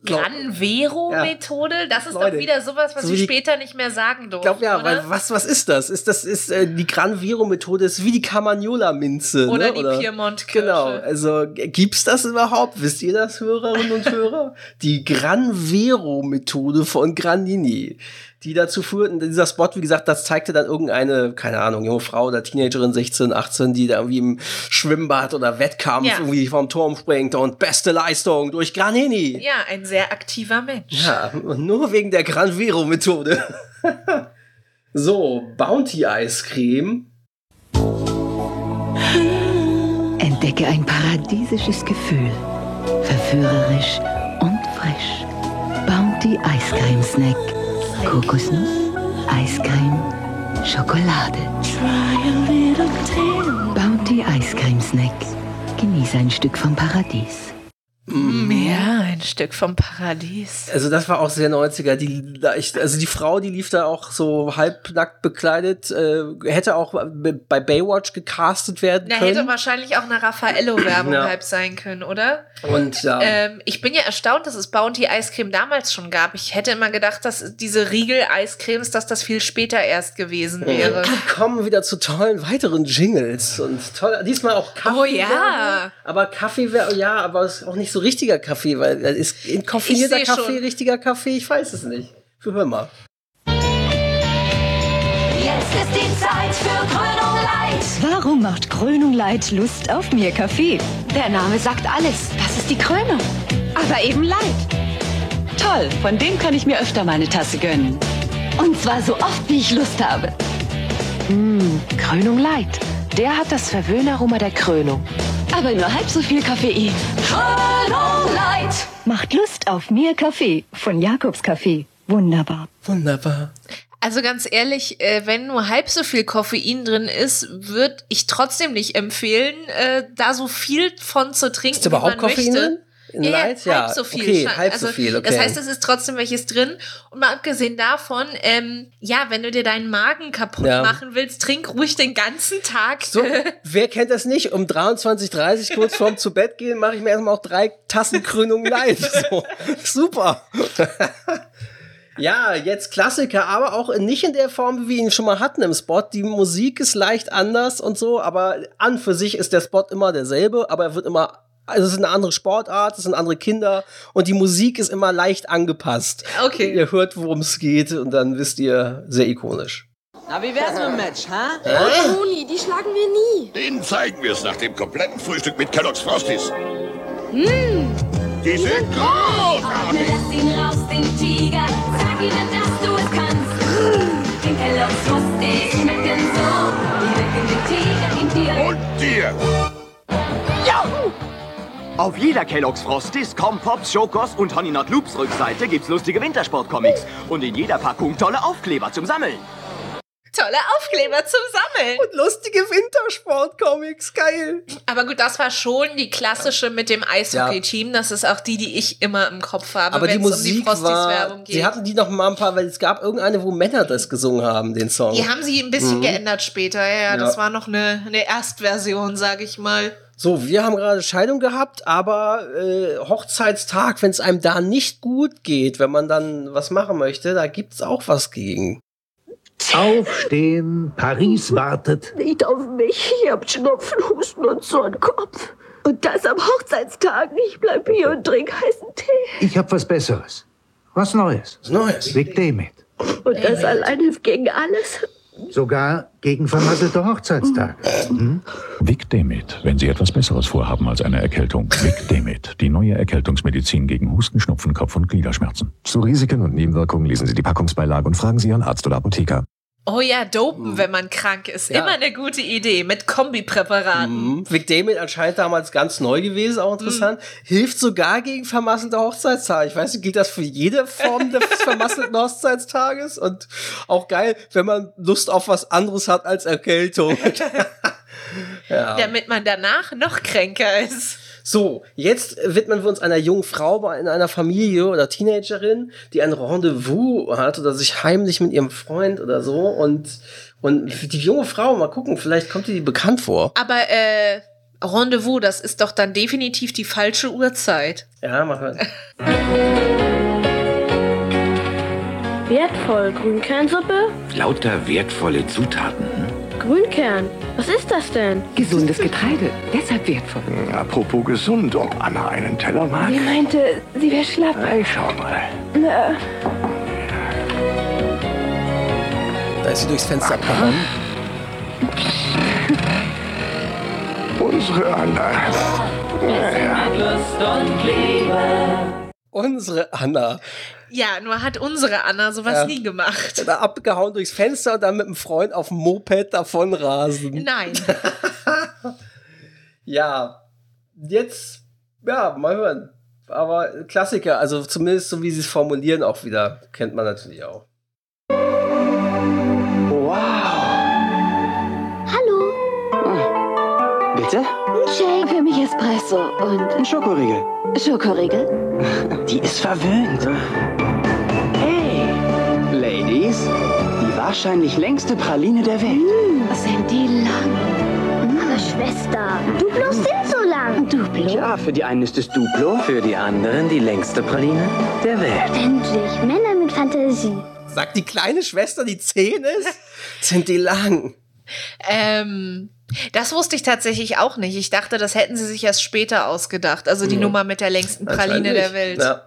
glaub- Granvero-Methode? Das ist Leute, doch wieder sowas, was so die- später nicht mehr sagen durfte. Ich glaube ja, oder? weil was, was ist das? Ist das ist äh, die Granvero-Methode ist wie die Carmagnola-Minze. Oder ne? die Piemont-Kirsche. Genau. Also g- gibt's das überhaupt? Wisst ihr das, Hörerinnen und Hörer? Die Granvero-Methode von Granini. Die dazu führten, dieser Spot, wie gesagt, das zeigte dann irgendeine, keine Ahnung, junge Frau oder Teenagerin, 16, 18, die da irgendwie im Schwimmbad oder Wettkampf Ja. irgendwie vom Turm springt und beste Leistung durch Granini. Ja, ein sehr aktiver Mensch. Ja, nur wegen der Granvero-Methode. so, Bounty-Eiscreme. Entdecke ein paradiesisches Gefühl. Verführerisch und frisch. Bounty Eiscreme Snack. Kokosnuss, Eiscreme, Schokolade. Bounty Eiscreme Snack. Genieße ein Stück vom Paradies. Ja, ein Stück vom Paradies. Also das war auch sehr 90er. Die, also die Frau, die lief da auch so halbnackt bekleidet, äh, hätte auch bei Baywatch gecastet werden Da können. hätte wahrscheinlich auch eine Raffaello-Werbung Ja. halb sein können, oder? Und ja. Ähm, ich bin ja erstaunt, dass es Bounty Eiscreme damals schon gab. Ich hätte immer gedacht, dass diese Riegel-Eiscremes, dass das viel später erst gewesen wäre. Wir kommen wieder zu tollen weiteren Jingles und toll, diesmal auch Kaffee. Oh ja. Aber Kaffee wäre, ja, aber es ist auch nicht so richtiger Kaffee, weil das ist seh Kaffee, schon. richtiger Kaffee, ich weiß es nicht. Wir hören mal. Jetzt ist die Zeit für Krönung Light. Warum macht Krönung Light Lust auf mehr Kaffee? Der Name sagt alles. Das ist die Krönung. Aber eben Light. Toll, von dem kann ich mir öfter mal eine Tasse gönnen. Und zwar so oft, wie ich Lust habe. Mmh, Krönung Light. Der hat das Verwöhnaroma der Krönung. Aber nur halb so viel Koffein. Krönung Light. Macht Lust auf mehr Kaffee von Jakobs Kaffee. Wunderbar. Wunderbar. Also ganz ehrlich, äh, wenn nur halb so viel Koffein drin ist, würde ich trotzdem nicht empfehlen, äh, da so viel von zu trinken, Ist überhaupt wie man Koffein möchte. drin? In ja, Light? Ja, halb so viel. okay, halb so viel, okay. Das heißt, es ist trotzdem welches drin. Und mal abgesehen davon, ähm, ja, wenn du dir deinen Magen kaputt Ja. machen willst, trink ruhig den ganzen Tag. So, wer kennt das nicht? Um 23.30 kurz vorm zu Bett gehen, mache ich mir erstmal auch drei Tassen Krönung live. So, super. ja, jetzt Klassiker, aber auch nicht in der Form, wie wir ihn schon mal hatten im Spot. Die Musik ist leicht anders und so, aber an für sich ist der Spot immer derselbe, aber er wird immer also es ist eine andere Sportart, es sind andere Kinder und die Musik ist immer leicht angepasst. Okay. Ihr hört, worum es geht und dann wisst ihr, sehr ikonisch. Na, wie wär's mit dem Match, ha? Äh? Moni, die schlagen wir nie. Den zeigen wir es nach dem kompletten Frühstück mit Kellogg's Frosties. Hm. Die sind großartig. Lass ihn raus, den Tiger. Sag ihnen, dass du es kannst. Den Kellogg's Frosties schmecken so. Die wecken den Tiger in dir. Und dir. Auf jeder Kellogg's Frosties, Compops, Schokos und Honey Not Loops Rückseite gibt's lustige Wintersport-Comics. Und in jeder Packung tolle Aufkleber zum Sammeln. Tolle Aufkleber zum Sammeln. Und lustige Wintersport-Comics, geil. Aber gut, das war schon die klassische mit dem Eishockey-Team. Das ist auch die, die ich immer im Kopf habe, Aber die wenn es um Musik die Frosties-Werbung war, geht. sie hatten die noch mal ein paar, weil es gab irgendeine, wo Männer das gesungen haben, den Song. Die haben sie ein bisschen Mhm. geändert später. Ja, ja, Ja. das war noch eine, eine Erstversion, sag ich mal. So, wir haben gerade Scheidung gehabt, aber äh, Hochzeitstag, wenn es einem da nicht gut geht, wenn man dann was machen möchte, da gibt's auch was gegen. Aufstehen, Paris wartet. Nicht auf mich. Ich hab Schnupfen, Husten und so einen Kopf. Und das am Hochzeitstag. Ich bleib hier und trink heißen Tee. Ich hab was Besseres. Was Neues. Was Neues? Vic Damit. Und das allein hilft gegen alles. Sogar gegen vermasselte Hochzeitstage. Hm? Vic Demit, wenn Sie etwas Besseres vorhaben als eine Erkältung. Vic Demit, die neue Erkältungsmedizin gegen Husten, Schnupfen, Kopf- und Gliederschmerzen. Zu Risiken und Nebenwirkungen lesen Sie die Packungsbeilage und fragen Sie Ihren Arzt oder Apotheker. Oh ja, dopen, wenn man krank ist. Ja. Immer eine gute Idee mit Kombipräparaten. Mhm. Vic Damon anscheinend damals ganz neu gewesen, auch interessant. Hilft sogar gegen vermasselte Hochzeitstage. Ich weiß nicht, gilt das für jede Form des vermasselten Hochzeitstages? Und auch geil, wenn man Lust auf was anderes hat als Erkältung. ja. Damit man danach noch kränker ist. So, jetzt widmen wir uns einer jungen Frau in einer Familie oder Teenagerin, die ein Rendezvous hat oder sich heimlich mit ihrem Freund oder so und und die junge Frau, mal gucken, vielleicht kommt ihr die bekannt vor. Aber äh, Rendezvous, das ist doch dann definitiv die falsche Uhrzeit. Ja, mal hören. Wertvoll. Grünkernsuppe? Lauter wertvolle Zutaten. Grünkern. Was ist das denn? Gesundes Getreide, deshalb wertvoll. Apropos gesund, ob Anna einen Teller mag? Sie meinte, sie wäre schlapp. Ich schau mal. Na, Da ist sie durchs Fenster abgehauen. Unsere Anna. Unsere Anna. Ja, nur hat unsere Anna sowas Ja. nie gemacht. Da abgehauen durchs Fenster und dann mit einem Freund auf dem Moped davon rasen. Nein. Ja, jetzt, ja, mal hören. Aber Klassiker, also zumindest so wie sie es formulieren auch wieder, kennt man natürlich auch. hallo. Bitte? Espresso und Ein Schokoriegel. Schokoriegel. Die ist verwöhnt. Hey, Ladies, die wahrscheinlich längste Praline der Welt. Sind die lang? Aber Schwester, Duplos sind so lang. Duplo? Ja, für die einen ist es Duplo, für die anderen die längste Praline der Welt. Endlich, Männer mit Fantasie. Sagt die kleine Schwester, die 10 ist? Sind die lang? Ähm, das wusste ich tatsächlich auch nicht. Ich dachte, das hätten sie sich erst später ausgedacht. Also die Mhm. Nummer mit der längsten Praline der. Welt. Ja.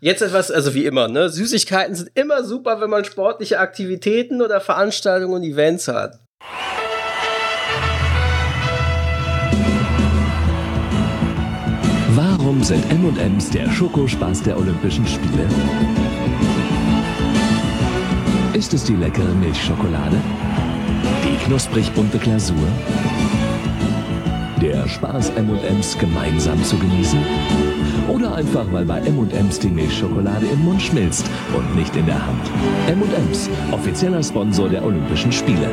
Jetzt etwas, also wie immer, ne? Süßigkeiten sind immer super, wenn man sportliche Aktivitäten oder Veranstaltungen und Events hat. Warum sind M&M's der Schokospaß der Olympischen Spiele? Ist es die leckere Milchschokolade? Knusprig bunte Glasur? Der Spaß M&M's gemeinsam zu genießen? Oder einfach, weil bei M&M's die Milchschokolade im Mund schmilzt und nicht in der Hand? M&M's, offizieller Sponsor der Olympischen Spiele.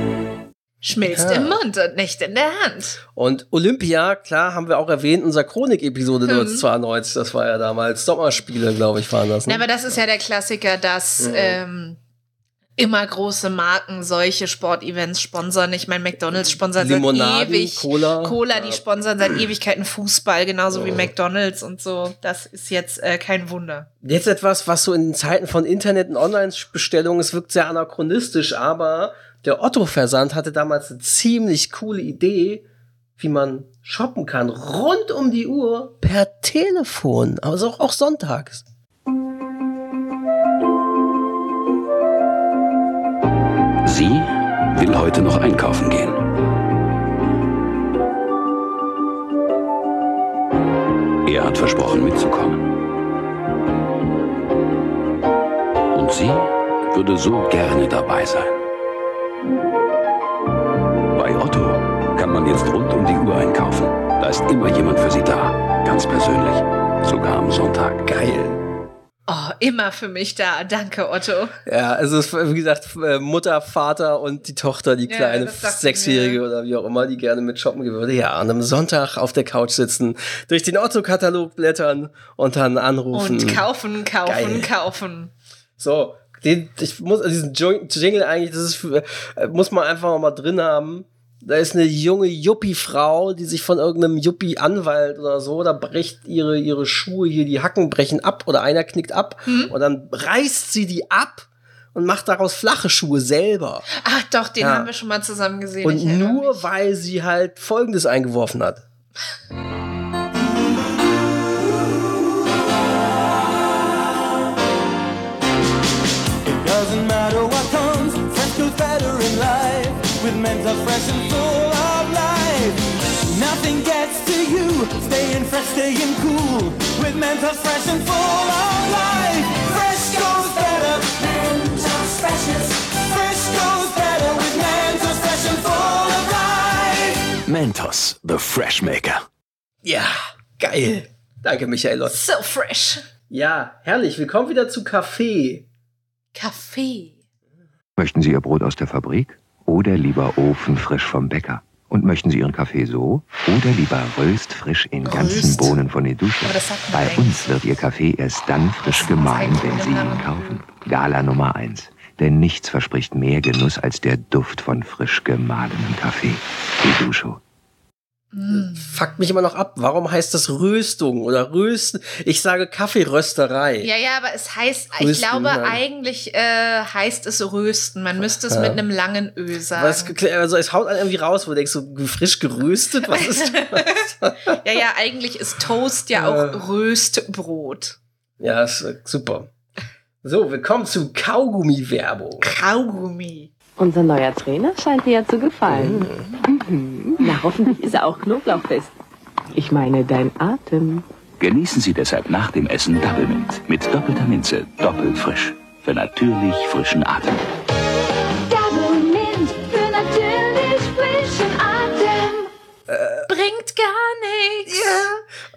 Schmilzt Ja. im Mund und nicht in der Hand. Und Olympia, klar, haben wir auch erwähnt, unser Chronik-Episode Mhm. 1992, das war ja damals Sommerspiele, glaube ich, waren das. Na, Ne? aber das ist ja der Klassiker, dass Mhm. ähm, immer große Marken solche Sportevents sponsern. Ich meine, McDonalds sponsert seit Limonaden, ewig. Cola. Cola, die Ja. sponsern seit Ewigkeiten Fußball, genauso wie Ja. McDonalds und so. Das ist jetzt äh, kein Wunder. Jetzt etwas, was so in Zeiten von Internet und Online-Bestellungen, es wirkt sehr anachronistisch, aber der Otto-Versand hatte damals eine ziemlich coole Idee, wie man shoppen kann, rund um die Uhr per Telefon, also auch, auch sonntags. Einkaufen gehen. Er hat versprochen mitzukommen. Und sie würde so gerne dabei sein. Bei Otto kann man jetzt rund um die Uhr einkaufen. Da ist immer jemand für sie da. Ganz persönlich. Sogar am Sonntag. Geil. Oh, immer für mich da. Danke, Otto. Ja, also es ist, wie gesagt, äh, Mutter, Vater und die Tochter, die Ja, kleine Sechsjährige oder wie auch immer, die gerne mit shoppen gehen würde. Ja, an einem Sonntag auf der Couch sitzen, durch den Otto-Katalog blättern und dann anrufen. Und kaufen, kaufen, Geil. kaufen. So, den, ich muss also diesen Jingle eigentlich, das ist äh, muss man einfach mal drin haben. Da ist eine junge Yuppie-Frau, die sich von irgendeinem Yuppie-Anwalt oder so, da bricht ihre, ihre Schuhe hier, die Hacken brechen ab oder einer knickt ab und dann reißt sie die ab und macht daraus flache Schuhe selber. Ach doch, den Ja. haben wir schon mal zusammen gesehen. Und nur weil sie halt Folgendes eingeworfen hat. It doesn't matter what comes, fresh goes better in life. With mental fresh and full of life. Nothing gets to you, staying fresh, staying cool. With mental fresh and full of life. Fresh goes better. Mentos freshness. Fresh goes better with Mentos fresh and full of life. Mentos, the Fresh Maker. Ja, geil. Danke, Michael. So fresh. Ja, herrlich. Willkommen wieder zu Kaffee. Kaffee. Möchten Sie Ihr Brot aus der Fabrik oder lieber ofenfrisch vom Bäcker? Und möchten Sie Ihren Kaffee so oder lieber röstfrisch in ganzen Röst. Bohnen von man Bei eigentlich. uns wird Ihr Kaffee erst dann frisch gemahlen, wenn Sie ihn kaufen. Gala Nummer 1. Denn nichts verspricht mehr Genuss als der Duft von frisch gemahlenem Kaffee. Edusho. fuckt mich immer noch ab. Warum heißt das Röstung oder Rösten? Ich sage Kaffeerösterei. Ja, ja, aber es heißt, ich Rösten, glaube, nein. eigentlich äh, heißt es rösten. Man müsste es Ja. mit einem langen Ö sagen. Was, also es haut einen irgendwie raus, wo du denkst, so frisch geröstet, was ist das? Ja, ja, eigentlich ist Toast ja auch Röstbrot. ja, ist äh, super. So, willkommen zu Kaugummi-Werbung. Kaugummi. Unser neuer Trainer scheint dir ja zu gefallen. Mhm. Na, hoffentlich ist er auch knoblauchfest. Ich meine, dein Atem. Genießen Sie deshalb nach dem Essen Double Mint mit doppelter Minze, doppelt frisch. Für natürlich frischen Atem. Gar nichts.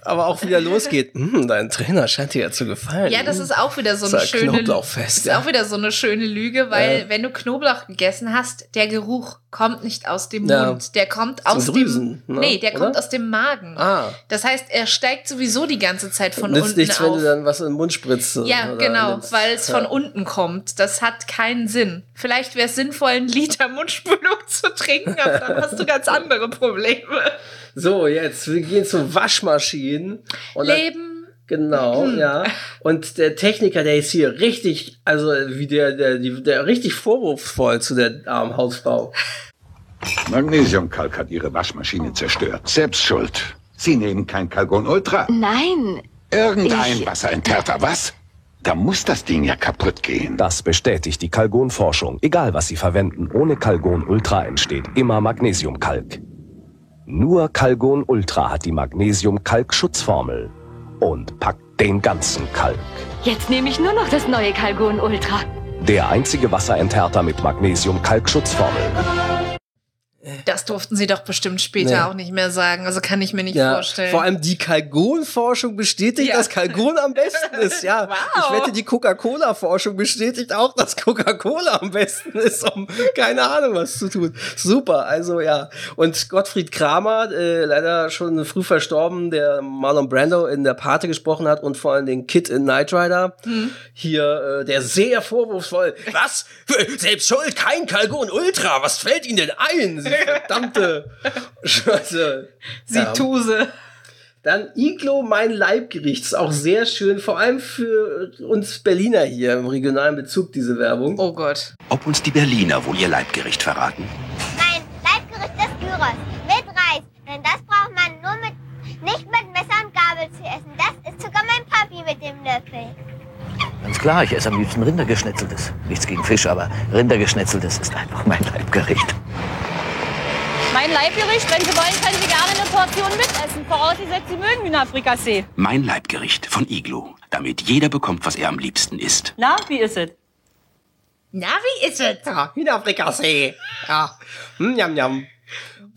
Aber auch wieder losgeht. Hm, dein Trainer scheint dir ja zu gefallen. Ja, das ist auch wieder so eine ja schöne Knoblauchfest, ist ja. auch wieder so eine schöne Lüge, weil Ja. wenn du Knoblauch gegessen hast, der Geruch kommt nicht aus dem Ja. Mund, der kommt aus Drüsen, dem ne? Nee, der Oder? kommt aus dem Magen. Ah. Das heißt, er steigt sowieso die ganze Zeit von Nützt unten nichts, auf. wenn du dann was in den Mund spritzt. ja, genau, weil es Ja. von unten kommt. Das hat keinen Sinn. Vielleicht wäre es sinnvoll, einen Liter Mundspülung zu trinken, aber dann hast du ganz andere Probleme. So, jetzt, wir gehen zu Waschmaschinen. Und dann- Leben. Genau, Mhm. ja. Und der Techniker, der ist hier richtig, also wie der, der, der richtig vorwurfsvoll zu der armen Hausfrau. Magnesiumkalk hat Ihre Waschmaschine zerstört. Selbst schuld. Sie nehmen kein Calgon Ultra. Nein. Irgendein Ich- Wasserenthärter, was? Da muss das Ding ja kaputt gehen. Das bestätigt die Kalgonforschung. Egal was Sie verwenden, ohne Kalgon Ultra entsteht immer Magnesiumkalk. Nur Kalgon Ultra hat die Magnesium-Kalk-Schutzformel und packt den ganzen Kalk. Jetzt nehme ich nur noch das neue Calgon Ultra. Der einzige Wasserenthärter mit Magnesium-Kalk-Schutzformel. Das durften sie doch bestimmt später Nee. auch nicht mehr sagen. Also kann ich mir nicht Ja, vorstellen. vor allem die Kalgon-Forschung bestätigt, Ja. dass Kalgon am besten ist. Ja, ich wette, die Coca-Cola-Forschung bestätigt auch, dass Coca-Cola am besten ist, um keine Ahnung was zu tun. Super, also ja. Und Gottfried Kramer, äh, leider schon früh verstorben, der Marlon Brando in der Pate gesprochen hat und vor allem den Kid in Knight Rider. Hm. Hier, äh, der sehr vorwurfsvoll. Was? Selbst schuld, kein Kalgon Ultra. Was fällt Ihnen denn ein? Verdammte Scheiße. Sie Ja. Tuse. Dann Iglo, mein Leibgericht. Ist auch sehr schön, vor allem für uns Berliner hier im regionalen Bezug, diese Werbung. Oh Gott. Ob uns die Berliner wohl ihr Leibgericht verraten? Mein Leibgericht ist Gyros mit Reis. Denn das braucht man nur mit, nicht mit Messer und Gabel zu essen. Das ist sogar mein Papi mit dem Löffel. Ganz klar, ich esse am liebsten Rindergeschnetzeltes. Nichts gegen Fisch, aber Rindergeschnetzeltes ist einfach mein Leibgericht. Mein Leibgericht, wenn Sie wollen, können Sie gerne eine Portion mitessen. Vorausgesetzt, Sie mögen Hühnerfrikassee. Mein Leibgericht von Iglo. Damit jeder bekommt, was er am liebsten isst. Na, wie ist es? Na, wie ist es? Ja, Hühnerfrikassee. Ja. Hm, jam, jam.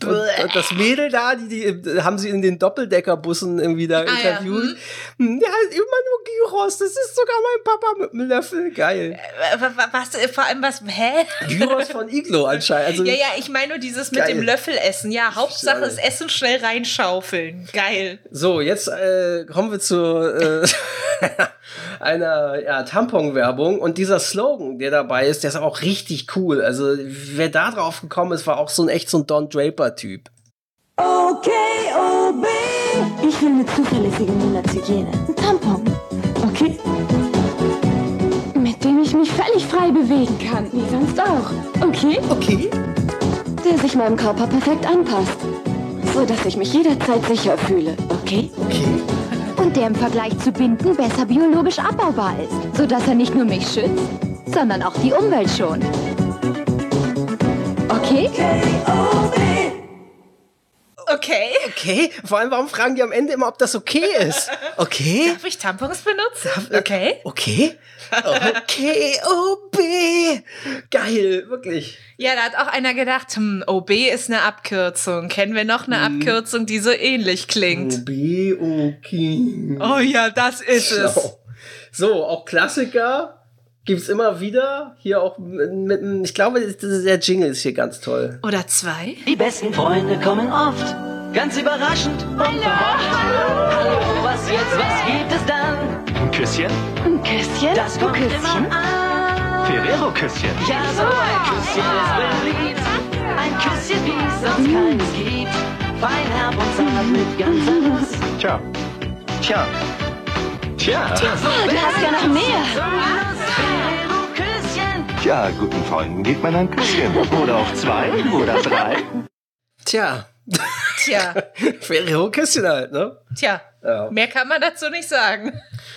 Und, und das Mädel da, die, die haben sie in den Doppeldeckerbussen irgendwie da Ah, ja, interviewt. Hm, heißt immer nur Gyros. Das ist sogar mein Papa mit einem Löffel. Geil. Äh, wa- wa- Was, äh, vor allem was, hä? Gyros von Iglo anscheinend. Also, ja, ja, ich meine nur dieses mit Geil. dem Löffel essen. Ja, Hauptsache das Essen schnell reinschaufeln. Geil. So, jetzt äh, kommen wir zu äh, einer ja, Tampon-Werbung und dieser Slogan, der dabei ist, der ist auch richtig cool. Also wer da drauf gekommen ist, war auch so ein echt so ein Don Draper-Typ. Okay, OB. Ich will eine zuverlässige Monatshygiene. Ein Tampon. Okay? Mit dem ich mich völlig frei bewegen kann, wie sonst auch. Okay? Okay. Der sich meinem Körper perfekt anpasst. So dass ich mich jederzeit sicher fühle. Okay? Und der im Vergleich zu Binden besser biologisch abbaubar ist, sodass er nicht nur mich schützt, sondern auch die Umwelt schont. Okay? Okay. Okay. Vor allem, warum fragen die am Ende immer, ob das okay ist? Okay. Darf ich Tampons benutzen? Okay. Okay. Okay, OB. Geil, wirklich. Ja, da hat auch einer gedacht, hm, OB ist eine Abkürzung. Kennen wir noch eine Mhm. Abkürzung, die so ähnlich klingt? OB, okay. Oh ja, das ist es. Schlau. So, auch Klassiker gibt's immer wieder. Hier auch mit, mit ich glaube, das- der Jingle ist hier ganz toll. Oder zwei? Die besten Freunde kommen oft, ganz überraschend und verhofft. Hallo, was jetzt, was gibt es dann? Ein Küsschen? Ein Küsschen? Das kommt Küsschen? immer an. Ferrero-Küsschen. Ja, so ein Küsschen ist beliebt. Ein Küsschen, wie es sonst keines gibt. fein, herb und zart mit ganz anders. Tja. Tja. Tja. Oh, du hast ja noch mehr. Tja, guten Freunden gibt man ein Küsschen. Oder auch zwei oder drei. Tja. Tja. Ferrero Küsschen halt, ne? Tja. Ja. Mehr kann man dazu nicht sagen.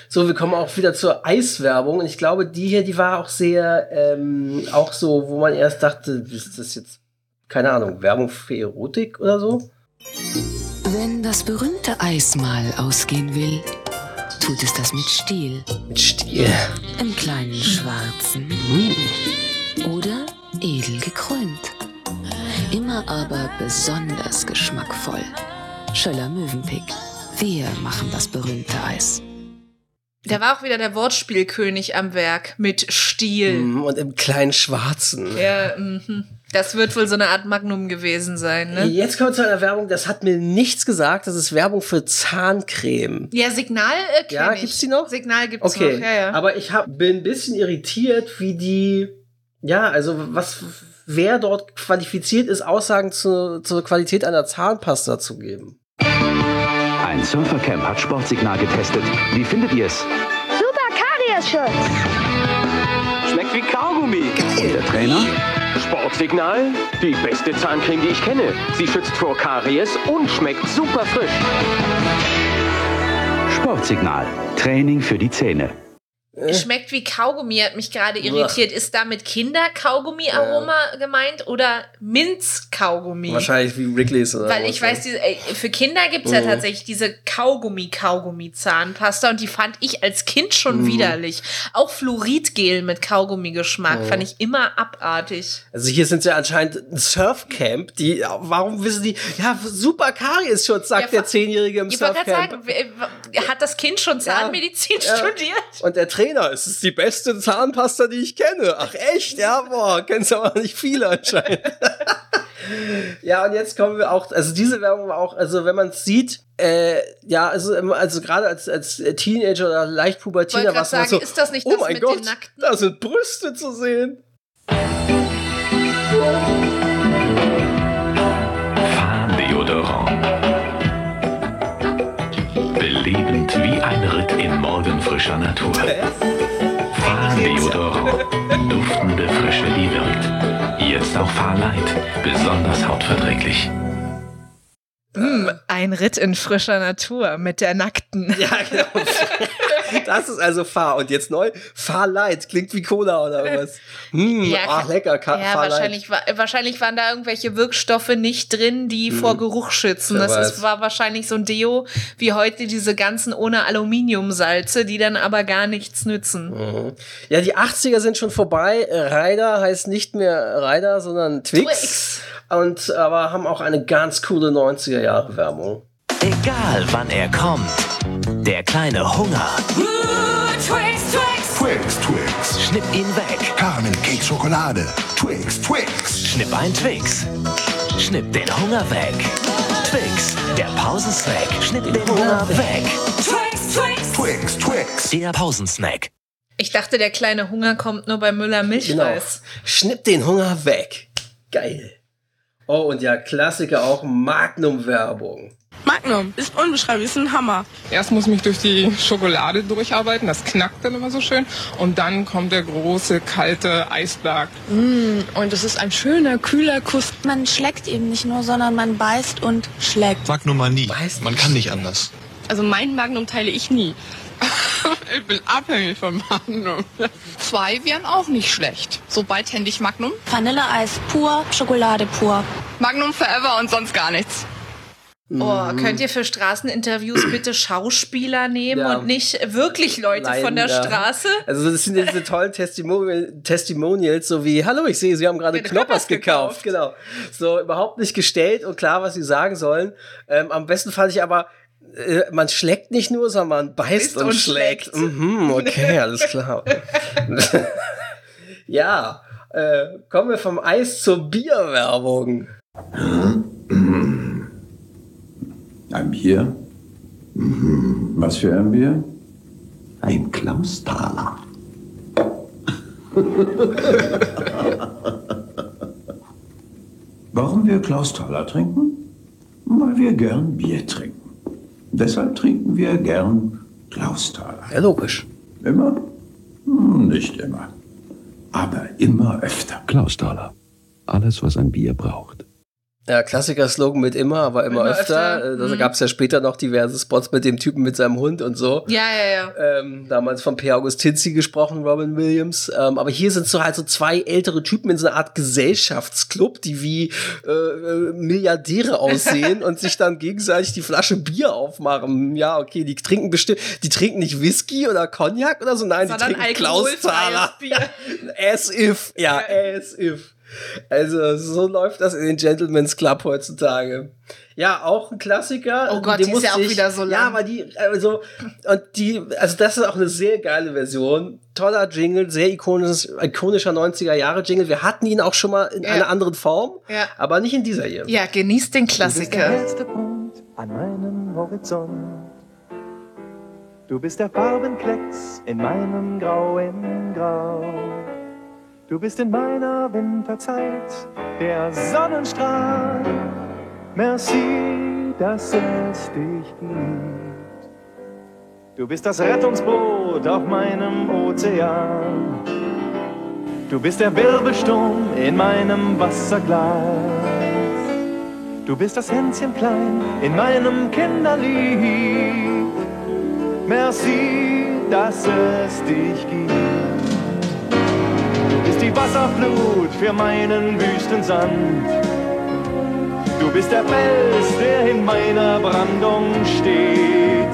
So, wir kommen auch wieder zur Eiswerbung. Und ich glaube, die hier, die war auch sehr, ähm, auch so, wo man erst dachte, ist das jetzt, keine Ahnung, Werbung für Erotik oder so? Wenn das berühmte Eis mal ausgehen will, tut es das mit Stiel. Mit Stiel. Im kleinen Schwarzen. Oder edel gekrönt. Immer aber besonders geschmackvoll. Schöller Mövenpick. Wir machen das berühmte Eis. Da war auch wieder der Wortspielkönig am Werk mit Stiel. Mhm, Und im kleinen Schwarzen. Ja, mhm. Das wird wohl so eine Art Magnum gewesen sein, ne? Jetzt kommen wir zu einer Werbung, das hat mir nichts gesagt. Das ist Werbung für Zahncreme. Ja, Signal äh, kenn Ja, ich. gibt's die noch? Signal gibt's Okay, noch, ja, ja. aber ich hab, bin ein bisschen irritiert, wie die, ja, also was, wer dort qualifiziert ist, Aussagen zu, zur Qualität einer Zahnpasta zu geben. Ein Surfercamp hat Sportsignal getestet. Wie findet ihr es? Super Kariesschutz. Schmeckt wie Kaugummi. Und der Trainer? Sportsignal? Die beste Zahncreme, die ich kenne. Sie schützt vor Karies und schmeckt super frisch. Sportsignal. Training für die Zähne. Schmeckt wie Kaugummi, hat mich gerade irritiert. Ist damit Kinder-Kaugummi-Aroma gemeint oder Minz-Kaugummi? Wahrscheinlich wie Wrigley's oder Weil ich weiß, diese, ey, für Kinder gibt's ja Mhm. tatsächlich diese Kaugummi-Kaugummi-Zahnpasta und die fand ich als Kind schon Mhm. widerlich. Auch Fluoridgel mit Kaugummi-Geschmack Mhm. fand ich immer abartig. Also hier sind sie anscheinend ein Surfcamp, die, warum wissen die, ja, super Kariesschutz, sagt der Zehnjährige im Ich wollte gerade Surfcamp. sagen, hat das Kind schon Zahnmedizin Ja. studiert? Und der Trainer, es ist die beste Zahnpasta, die ich kenne. Ach echt? Ja, boah, kennst aber nicht viele anscheinend. ja, und jetzt kommen wir auch, also diese Werbung war auch, also wenn man es sieht, äh, ja, also, ähm, also gerade als, als Teenager oder leicht Pubertiner war es so, ist das nicht oh das mein mit Gott, den Nackten? da sind Brüste zu sehen. Fahrdeodorant. Belebend wie ein Ritt in morgenfrischer Natur. Fahrdeodorant. Duftende Frische, die wirkt. Jetzt auch Fahrlight. Besonders hautverträglich. Mm, ein Ritt in frischer Natur mit der Nackten. Ja, genau. Das ist also Fahr. Und jetzt neu, Fahrlight. Klingt wie Cola oder was. Hm, Ja, ach, lecker. Ka Ja, wahrscheinlich, wa- wahrscheinlich waren da irgendwelche Wirkstoffe nicht drin, die Hm. vor Geruch schützen. Wer Das ist, war wahrscheinlich so ein Deo wie heute diese ganzen ohne Aluminiumsalze, die dann aber gar nichts nützen. Mhm. Ja, die 80er sind schon vorbei. Ryder heißt nicht mehr Ryder, sondern Twix. Twix. Und aber haben auch eine ganz coole 90er Jahre Werbung. Egal wann er kommt, der kleine Hunger Twix, Twix. Twix, Twix. Schnipp ihn weg. Karamellcake Schokolade. Twix, Twix. Schnipp ein Twix. Schnipp den Hunger weg. Twix, der Pausensnack. Schnipp den Hunger weg. Twix, Twix. Twix, Twix. Der Pausensnack. Ich dachte, der kleine Hunger kommt nur bei Müller Milchreis. Schnipp den Hunger weg. Geil. Oh, und ja, Klassiker auch Magnum-Werbung. Magnum ist unbeschreiblich, ist ein Hammer. Erst muss ich mich durch die Schokolade durcharbeiten, das knackt dann immer so schön. Und dann kommt der große, kalte Eisberg. Mm, und es ist ein schöner, kühler Kuss. Man schlägt eben nicht nur, sondern man beißt und schlägt. Magnumanie. Man kann nicht anders. Also mein Magnum teile ich nie. ich bin abhängig vom Magnum. Zwei wären auch nicht schlecht. So beidhändig Magnum. Vanilleeis pur, Schokolade pur. Magnum forever und sonst gar nichts. Oh, Mhm. könnt ihr für Straßeninterviews bitte Schauspieler nehmen Ja. und nicht wirklich Leute Nein, von der ja. Straße? Also das sind diese tollen Testimonial Testimonials, so wie, hallo, ich sehe, Sie haben gerade Knoppers gekauft. Genau. So überhaupt nicht gestellt und klar, was Sie sagen sollen. Ähm, am besten fand ich aber, äh, man schlägt nicht nur, sondern man beißt und, und schlägt. schlägt. Mhm, okay, alles klar. ja, äh, kommen wir vom Eis zur Bierwerbung. Ein Bier? Mhm. Was für ein Bier? Ein Klaustaler. Warum wir Klausthaler trinken? Weil wir gern Bier trinken. Deshalb trinken wir gern Klausthaler. Ja, logisch. Immer? Hm, Nicht immer. Aber immer öfter. Klausthaler. Alles, was ein Bier braucht. Ja, Klassiker-Slogan mit immer, aber immer, Immer öfter. öfter. Äh, Da Mhm. gab es ja später noch diverse Spots mit dem Typen mit seinem Hund und so. Ja, ja, ja. Ähm, damals von P. August Tinzi gesprochen, Robin Williams. Ähm, aber hier sind so halt so zwei ältere Typen in so einer Art Gesellschaftsclub, die wie äh, äh, Milliardäre aussehen und sich dann gegenseitig die Flasche Bier aufmachen. Ja, okay, die trinken bestimmt, die trinken nicht Whisky oder Cognac oder so, nein, Sondern die trinken Klausthaler. Bier. As if, ja, as if. Also so läuft das in den Gentleman's Club heutzutage. Ja, auch ein Klassiker. Oh Gott, die ist ja auch wieder so lang. Ja, aber die, also, und die, also das ist auch eine sehr geile Version. Toller Jingle, sehr ikonisch, ikonischer 90er Jahre Jingle. Wir hatten ihn auch schon mal in Ja. einer anderen Form, Ja. aber nicht in dieser hier. Ja, genießt den Du bist der Klassiker. hellste Punkt an meinem Horizont. Du bist der Farbenklecks in meinem grauen Grau. Du bist in meiner Winterzeit der Sonnenstrahl. Merci, dass es dich gibt. Du bist das Rettungsboot auf meinem Ozean. Du bist der Wirbelsturm in meinem Wasserglas. Du bist das Hänschen klein in meinem Kinderlied. Merci, dass es dich gibt. Du bist die Wasserflut für meinen Wüstensand. Du bist der Fels, der in meiner Brandung steht.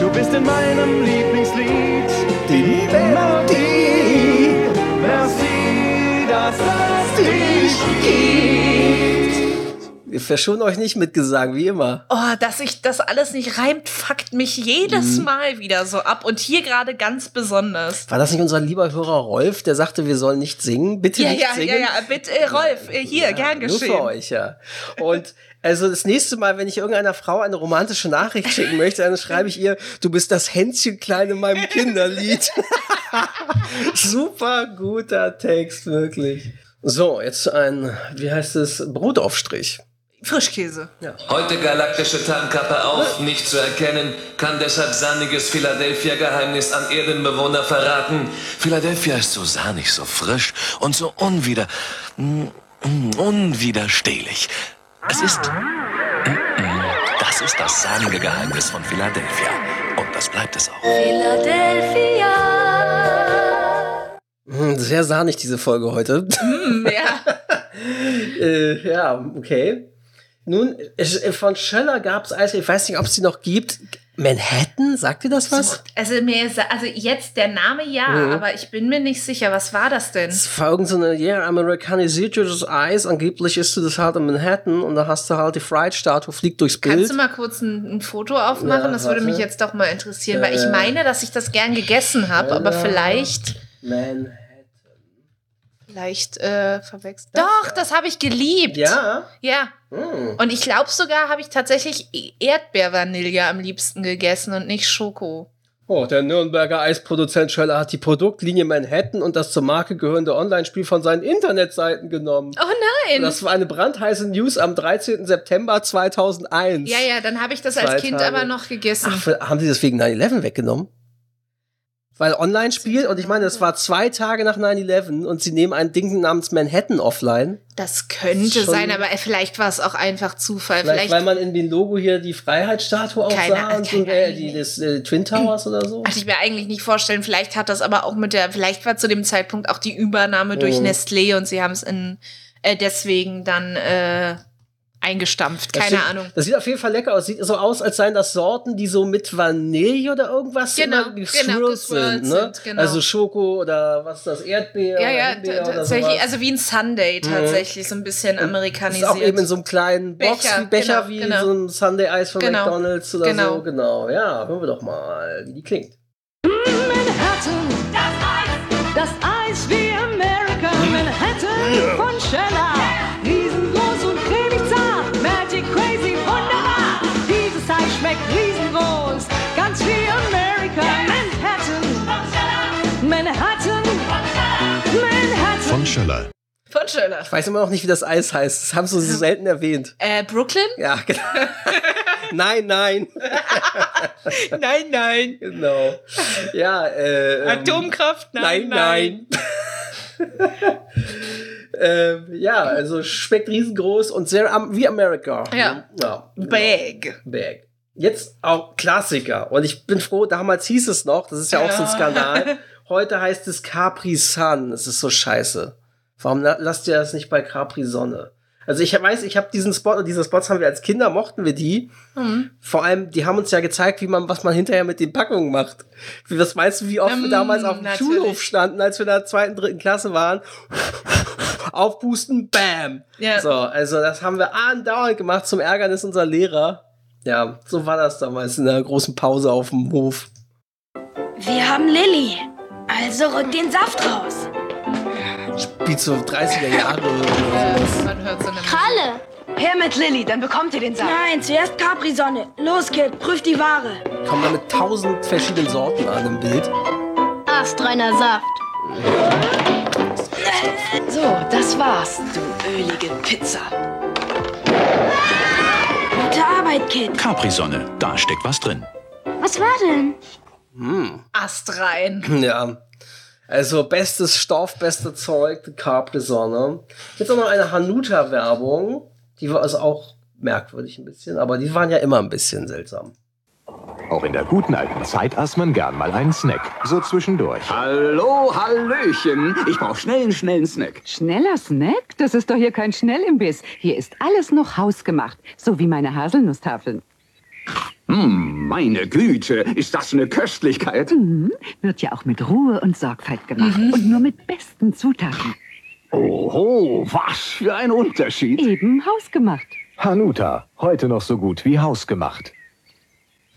Du bist in meinem Lieblingslied die Melodie. Merci, dass es dich gibt. Wir verschonen euch nicht mit Gesang, wie immer. Oh, dass sich das alles nicht reimt, fuckt mich jedes Mhm. Mal wieder so ab. Und hier gerade ganz besonders. War das nicht unser lieber Hörer Rolf, der sagte, wir sollen nicht singen? Bitte Ja, nicht ja, singen. ja, ja, bitte, äh, Rolf, äh, hier, gern Nur geschehen. für euch, ja. Und also das nächste Mal, wenn ich irgendeiner Frau eine romantische Nachricht schicken möchte, dann schreibe ich ihr, du bist das Hänschen klein in meinem Kinderlied. Super guter Text, wirklich. So, jetzt ein, wie heißt es, Brotaufstrich. Frischkäse. Ja. Heute galaktische Tarnkappe auf, nicht zu erkennen, kann deshalb sandiges Philadelphia-Geheimnis an Erdenbewohner verraten. Philadelphia ist so sahnig, so frisch und so unwider... mm, mm, unwiderstehlich. Es ist... mm, Das ist das sahnige Geheimnis von Philadelphia. Und das bleibt es auch. Hm, Sehr sahnig, diese Folge heute. Mm, ja. äh, ja, okay. Nun, von Schöller gab es Eis, ich weiß nicht, ob es die noch gibt. Manhattan, sagt ihr das was? Also mir ist, also jetzt der Name ja, Mhm. aber ich bin mir nicht sicher, was war das denn? Es war so eine, ja, amerikanisiertes Eis. Angeblich isst du das halt in Manhattan und da hast du halt die Fried-Statue, fliegt durchs Bild. Kannst du mal kurz ein, ein Foto aufmachen? Ja, das würde mich jetzt doch mal interessieren, weil ich Äh, meine, dass ich das gern gegessen habe, aber vielleicht, Man. vielleicht äh, verwechselt. Doch, das habe ich geliebt. Ja? Ja. Hm. Und ich glaube sogar, habe ich tatsächlich Erdbeervanille am liebsten gegessen und nicht Schoko. Oh, der Nürnberger Eisproduzent Schöller hat die Produktlinie Manhattan und das zur Marke gehörende Online-Spiel von seinen Internetseiten genommen. Oh nein! Das war eine brandheiße News am 13. September 2001. ja, ja, dann habe ich das Zwei als Kind Tage. aber noch gegessen. Ach, haben sie das wegen 9-11 weggenommen? Weil Online-Spiel, und ich meine, das war zwei Tage nach 9-11 und sie nehmen ein Ding namens Manhattan offline. das könnte Schon- sein, aber vielleicht war es auch einfach Zufall. Vielleicht, Vielleicht, weil man in dem Logo hier die Freiheitsstatue auch Keine- sah und so, äh, die des äh, Twin Towers oder so. Hatte ich mir eigentlich nicht vorstellen. Vielleicht hat das aber auch mit der, vielleicht war zu dem Zeitpunkt auch die Übernahme durch Mhm. Nestlé und sie haben es in äh, deswegen dann äh, eingestampft. Das Keine sieht, Ahnung. Das sieht auf jeden Fall lecker aus. Sieht so aus, als seien das Sorten, die so mit Vanille oder irgendwas Genau, immer genau, sind. Ne? sind, genau. Also Schoko oder was ist das? Erdbeer? Ja, ja, oder tatsächlich, sowas. also wie ein Sunday Mhm. tatsächlich, so ein bisschen Ist amerikanisiert. auch eben in so einem kleinen Box, Becher, wie Becher genau, wie genau. so ein Sunday Eis von Genau, McDonalds oder genau. so. Genau, ja, hören wir doch mal, wie die klingt. Manhattan, das Eis wie America. Manhattan von Scheller. Manhattan. Von Schöller. Ich weiß immer noch nicht, wie das Eis heißt. Das haben sie so selten erwähnt. Äh, Brooklyn? Ja, genau. nein, nein. nein, nein. Genau. Ja, äh. ähm, Atomkraft? Nein, nein. nein. ähm, ja, also schmeckt riesengroß und sehr am, wie America. Ja. ja. Bag. Bag. Jetzt auch Klassiker. Und ich bin froh, damals hieß es noch, das ist ja auch so ein Ja. Skandal. Heute heißt es Capri Sun. Es ist so scheiße. Warum la- lasst ihr das nicht bei Capri Sonne? Also ich weiß, ich habe diesen Spot, diese Spots haben wir als Kinder, mochten wir die. Mhm. Vor allem, die haben uns ja gezeigt, wie man, was man hinterher mit den Packungen macht. Wie, was meinst du, wie oft wir Ähm, damals auf dem natürlich. Schulhof standen, als wir in der zweiten, dritten Klasse waren? Aufpusten, bam. Ja. So, also das haben wir andauernd gemacht zum Ärgernis unserer Lehrer. Ja, so war das damals in der großen Pause auf dem Hof. Wir haben Lilly. Also rück den Saft raus. Spielt so 30er Jahre oder sowas. Man hört so eine Kralle. Her mit Lilly, dann bekommt ihr den Saft. Nein, zuerst Capri-Sonne. Los, Kid, prüf die Ware. Kommen da mit tausend verschiedenen Sorten an im Bild. Astreiner Saft. So, das war's, du ölige Pizza. Gute Arbeit, Kid. Capri-Sonne, da steckt was drin. Was war denn? Hm. Ast rein. Ja. Also bestes Stoff, beste Zeug, Capri-Sonne. Jetzt auch noch eine Hanuta-Werbung. Die war also auch merkwürdig ein bisschen, aber die waren ja immer ein bisschen seltsam. Auch in der guten alten Zeit aß man gern mal einen Snack. So zwischendurch. Hallo, Hallöchen. Ich brauche schnell einen schnellen Snack. Schneller Snack? Das ist doch hier kein Schnellimbiss. Hier ist alles noch hausgemacht. So wie meine Haselnusstafeln. Hm, meine Güte, ist das eine Köstlichkeit? Mhm. Wird ja auch mit Ruhe und Sorgfalt gemacht. Und nur mit besten Zutaten. Oho, was für ein Unterschied. Eben hausgemacht. Hanuta, heute noch so gut wie hausgemacht.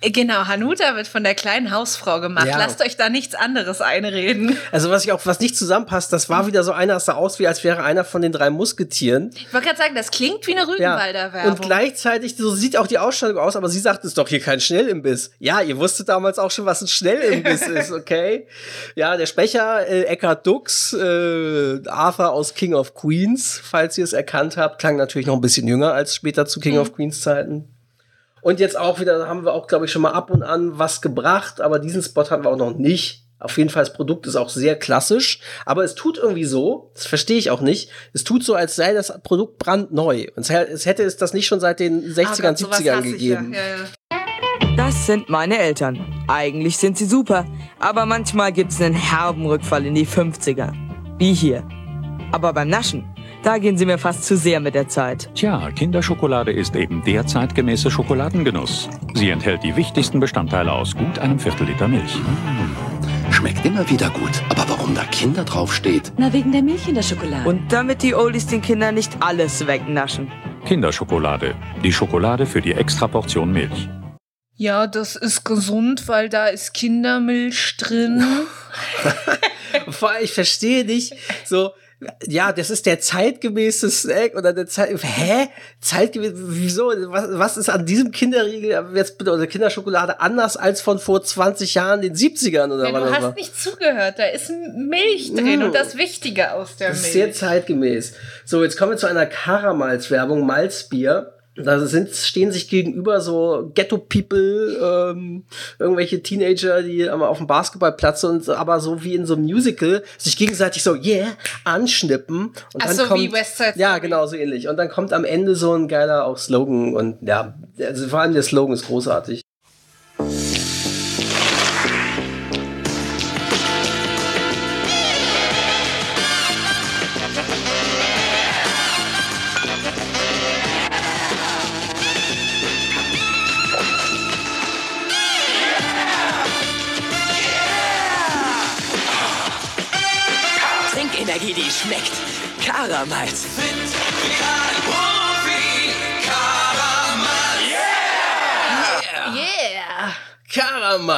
Genau, Hanuta wird von der kleinen Hausfrau gemacht. Ja. Lasst euch da nichts anderes einreden. Also was ich auch, was nicht zusammenpasst, das war wieder so einer, das sah aus, wie als wäre einer von den drei Musketieren. Ich wollte gerade sagen, das klingt wie eine Rügenwalder Werbung. Und gleichzeitig, so sieht auch die Ausstellung aus, aber sie sagt, es ist doch hier kein Schnellimbiss. Ja, ihr wusstet damals auch schon, was ein Schnellimbiss ist, okay? Ja, der Sprecher, äh, Eckhard Dux, äh, Arthur aus King of Queens, falls ihr es erkannt habt, klang natürlich noch ein bisschen jünger als später zu King of Queens Zeiten. Und jetzt auch wieder, haben wir auch, glaube ich, schon mal ab und an was gebracht, aber diesen Spot hatten wir auch noch nicht. Auf jeden Fall, das Produkt ist auch sehr klassisch, aber es tut irgendwie so, das verstehe ich auch nicht, es tut so, als sei das Produkt brandneu. Und es hä- es hätte es das nicht schon seit den 60ern, 70ern gegeben. Das sind meine Eltern. Eigentlich sind sie super, aber manchmal gibt's einen herben Rückfall in die 50er. Wie hier. Aber beim Naschen, da gehen sie mir fast zu sehr mit der Zeit. Tja, Kinderschokolade ist eben der zeitgemäße Schokoladengenuss. Sie enthält die wichtigsten Bestandteile aus gut einem Viertel Liter Milch. Schmeckt immer wieder gut. Aber warum da Kinder draufsteht? Na, wegen der Milch in der Schokolade. Und damit die Oldies den Kindern nicht alles wegnaschen. Kinderschokolade, die Schokolade für die Extraportion Milch. Ja, das ist gesund, weil da ist Kindermilch drin. Vor allem, ich verstehe nicht, so, ja, das ist der zeitgemäße Snack oder der Zeit, hä? Zeitgemäß, wieso? Was, was ist an diesem Kinderriegel jetzt bitte, oder Kinderschokolade anders als von vor 20 Jahren, den 70ern oder Ja, was du hast war? nicht zugehört, da ist Milch drin Mm. und das Wichtige aus der Das ist Milch. sehr zeitgemäß. So, jetzt kommen wir zu einer Karamalz-Werbung, Malzbier. Da sind, stehen sich gegenüber so Ghetto-People, ähm, irgendwelche Teenager, die einmal auf dem Basketballplatz und aber so wie in so einem Musical sich gegenseitig so, yeah, anschnippen. Und Ach dann so, kommt, wie West Side Ja, genau, so ähnlich. Und dann kommt am Ende so ein geiler auch Slogan und ja, also vor allem der Slogan ist großartig.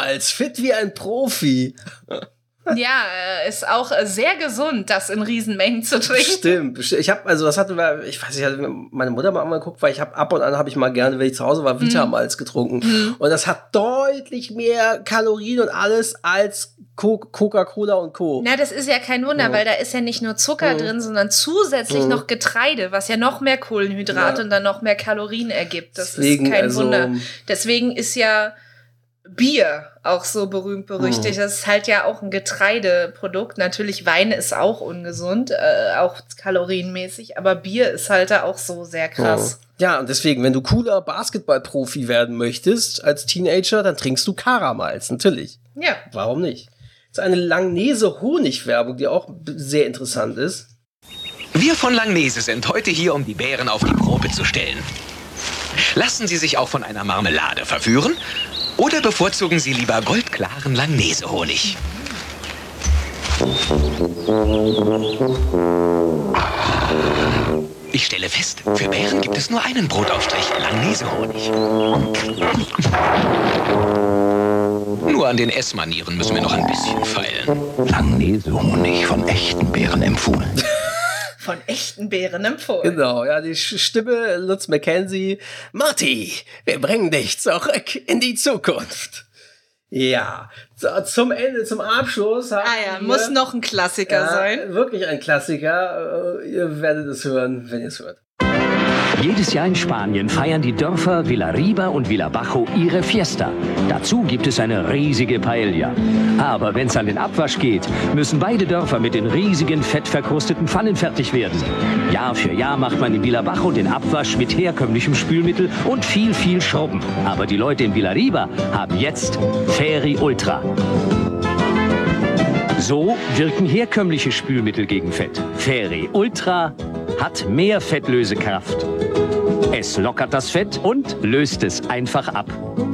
Karamalz, fit wie ein Profi. Ja, äh, ist auch äh, sehr gesund, das in Riesenmengen zu trinken. Stimmt. Ich habe also das hatten wir, ich weiß nicht, hatte meine Mutter mal angeguckt, weil ich habe ab und an habe ich mal gerne, wenn ich zu Hause war, Vitamalz getrunken Mhm. und das hat deutlich mehr Kalorien und alles als Co- Coca-Cola und Co. Na, das ist ja kein Wunder, Ja. weil da ist ja nicht nur Zucker Mhm. drin, sondern zusätzlich Mhm. noch Getreide, was ja noch mehr Kohlenhydrate Ja. und dann noch mehr Kalorien ergibt. Das Deswegen, ist kein also- Wunder. Deswegen ist ja Bier auch so berühmt berüchtigt. Mhm. Das ist halt ja auch ein Getreideprodukt. Natürlich Wein ist auch ungesund, äh, auch kalorienmäßig, aber Bier ist halt da auch so sehr krass. Ja, und deswegen, wenn du cooler Basketballprofi werden möchtest als Teenager, dann trinkst du Karamalz, natürlich. Ja. Warum nicht? Das ist eine Langnese-Honig-Werbung, die auch sehr interessant ist. Wir von Langnese sind heute hier, um die Bären auf die Probe zu stellen. Lassen Sie sich auch von einer Marmelade verführen oder bevorzugen Sie lieber goldklaren Langnese-Honig? Ich stelle fest, für Bären gibt es nur einen Brotaufstrich Langnese-Honig. Nur an den Essmanieren müssen wir noch ein bisschen feilen. Langnese-Honig von echten Bären empfohlen. Von echten Beeren empfohlen. Genau, ja, die Stimme Lutz McKenzie. Marty, wir bringen dich zurück in die Zukunft. Ja, so, zum Ende, zum Abschluss. Haben Ah ja, wir- muss noch ein Klassiker ja, sein. Wirklich ein Klassiker. Äh, Ihr werdet es hören, wenn ihr es hört. Jedes Jahr in Spanien feiern die Dörfer Villarriba und Villabajo ihre Fiesta. Dazu gibt es eine riesige Paella. Aber wenn es an den Abwasch geht, müssen beide Dörfer mit den riesigen, fettverkrusteten Pfannen fertig werden. Jahr für Jahr macht man in Villabajo den Abwasch mit herkömmlichem Spülmittel und viel, viel Schrubben. Aber die Leute in Villarriba haben jetzt Feri Ultra. So wirken herkömmliche Spülmittel gegen Fett. Feri Ultra hat mehr Fettlösekraft. Es lockert das Fett und löst es einfach ab.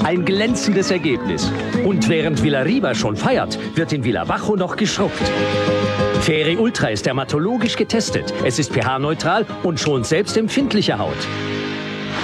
Ein glänzendes Ergebnis. Und während Villarriba schon feiert, wird in Villabajo noch geschrubbt. Feri Ultra ist dermatologisch getestet. Es ist pH-neutral und schont selbstempfindliche Haut.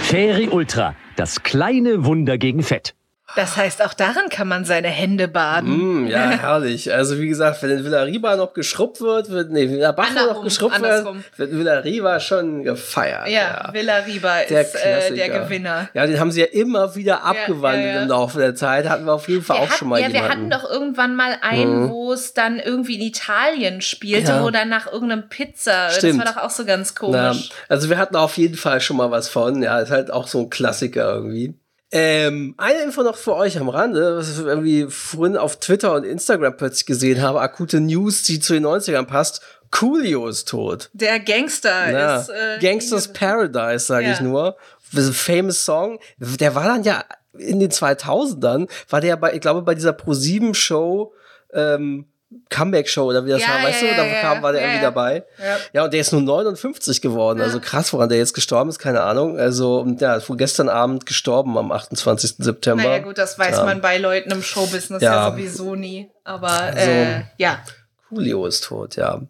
Feri Ultra, das kleine Wunder gegen Fett. Das heißt, auch darin kann man seine Hände baden. Mm, ja, herrlich. Also wie gesagt, wenn in Villarriba noch geschrubbt wird, wird nee, Villabajo noch geschrubbt wird, andersrum. wird Villarriba schon gefeiert. Ja, Villa Riba Der ist äh, der. Gewinner. Ja, den haben sie ja immer wieder abgewandelt ja, ja. im Laufe der Zeit. Hatten wir auf jeden Fall Wir auch hatten, schon mal ja, wir jemanden. hatten doch irgendwann mal einen, Mhm. wo es dann irgendwie in Italien spielte, Ja. wo dann nach irgendeinem Pizza, Stimmt. das war doch auch so ganz Na, komisch. also wir hatten auf jeden Fall schon mal was von. Ja, ist halt auch so ein Klassiker irgendwie. Ähm, eine Info noch für euch am Rande, was ich irgendwie vorhin auf Twitter und Instagram plötzlich gesehen habe, akute News, die zu den 90ern passt. Coolio ist tot. Der Gangster Ja. ist äh, Gangsters Paradise, sage Ja. ich nur. Famous Song. Der war dann ja in den 2000ern, war der bei, ich glaube, bei dieser Pro-7-Show, ähm, Comeback-Show oder wie das Ja, war, weißt ja, du? Da kam, war der irgendwie ja. dabei. Ja. Und der ist nur 59 geworden. Also krass, woran der jetzt gestorben ist, keine Ahnung. Also, ja, ist wohl gestern Abend gestorben am 28. September. Naja gut, das weiß man bei Leuten im Showbusiness ja, sowieso nie. Aber Also- äh, ja. Coolio ist tot, ja.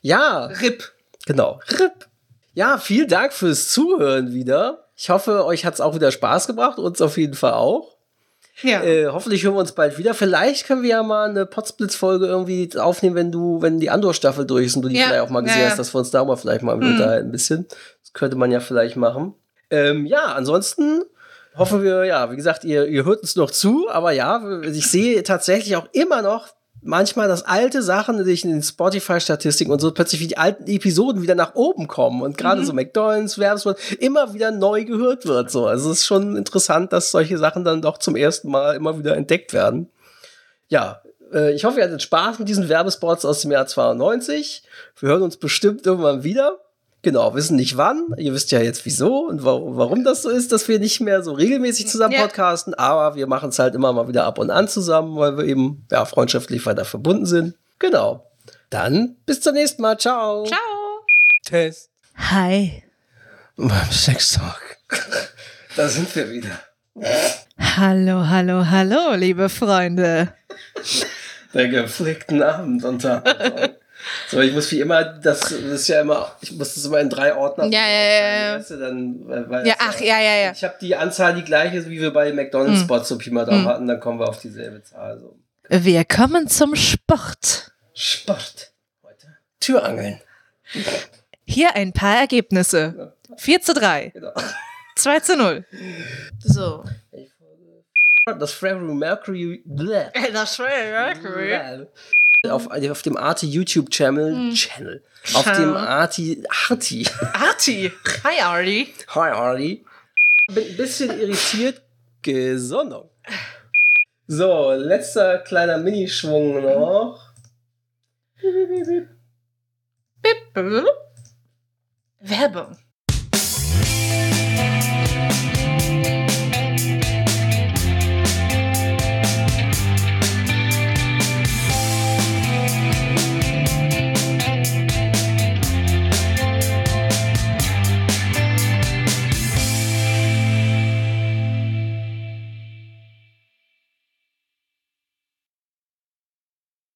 Ja. RIP. Genau. RIP. Ja, vielen Dank fürs Zuhören wieder. Ich hoffe, euch hat's auch wieder Spaß gebracht, uns auf jeden Fall auch. Ja. Äh, hoffentlich hören wir uns bald wieder. Vielleicht können wir ja mal eine Potsblitz-Folge irgendwie aufnehmen, wenn du, wenn die Andor-Staffel durch ist und du die Ja, vielleicht auch mal gesehen ja, hast, dass wir uns darüber vielleicht mal Mhm. unterhalten ein bisschen. Das könnte man ja vielleicht machen. Ähm, ja, ansonsten hoffen wir, ja, wie gesagt, ihr, ihr hört uns noch zu, aber ja, ich sehe tatsächlich auch immer noch manchmal, dass alte Sachen, die ich in den Spotify-Statistiken und so plötzlich wie die alten Episoden wieder nach oben kommen und gerade Mhm. so McDonalds, Werbespot immer wieder neu gehört wird. So, also es ist schon interessant, dass solche Sachen dann doch zum ersten Mal immer wieder entdeckt werden. Ja, äh, ich hoffe, ihr hattet Spaß mit diesen Werbespots aus dem Jahr 92. Wir hören uns bestimmt irgendwann wieder. Genau, wissen nicht wann. Ihr wisst ja jetzt wieso und wa warum das so ist, dass wir nicht mehr so regelmäßig zusammen Ja. podcasten, aber wir machen es halt immer mal wieder ab und an zusammen, weil wir eben ja, freundschaftlich weiter verbunden sind. Genau. Dann bis zum nächsten Mal. Ciao. Ciao. Test. Hi. Beim Sex Talk. Da sind wir wieder. Hallo, hallo, hallo, liebe Freunde. Der gepflegten Abend unter. So, ich muss wie immer, das, das ist ja immer, ich muss das immer in drei Ordner. Ja, ja, ja. Weißt ja, ach, ja, ja, ja. Ich habe die Anzahl die gleiche, wie wir bei McDonalds hm. Spots so Pi mal Daumen hm. hatten, dann kommen wir auf dieselbe Zahl. So. Wir kommen zum Sport. Sport. Heute. Türangeln. Hier ein paar Ergebnisse. 4 zu 3. Genau. 2 zu 0. So. Das Freddie Mercury. Bleh. Das Freddie Mercury. Bleh. Äh. auf, äh, auf dem Arti YouTube Channel, hm. Channel, auf dem Arti, Arti. Arti, hi Arti. Hi Arti. Bin ein bisschen irritiert, gesondert. So, letzter kleiner Minischwung noch. Bip, bip, bip. Bip, bip. Werbung.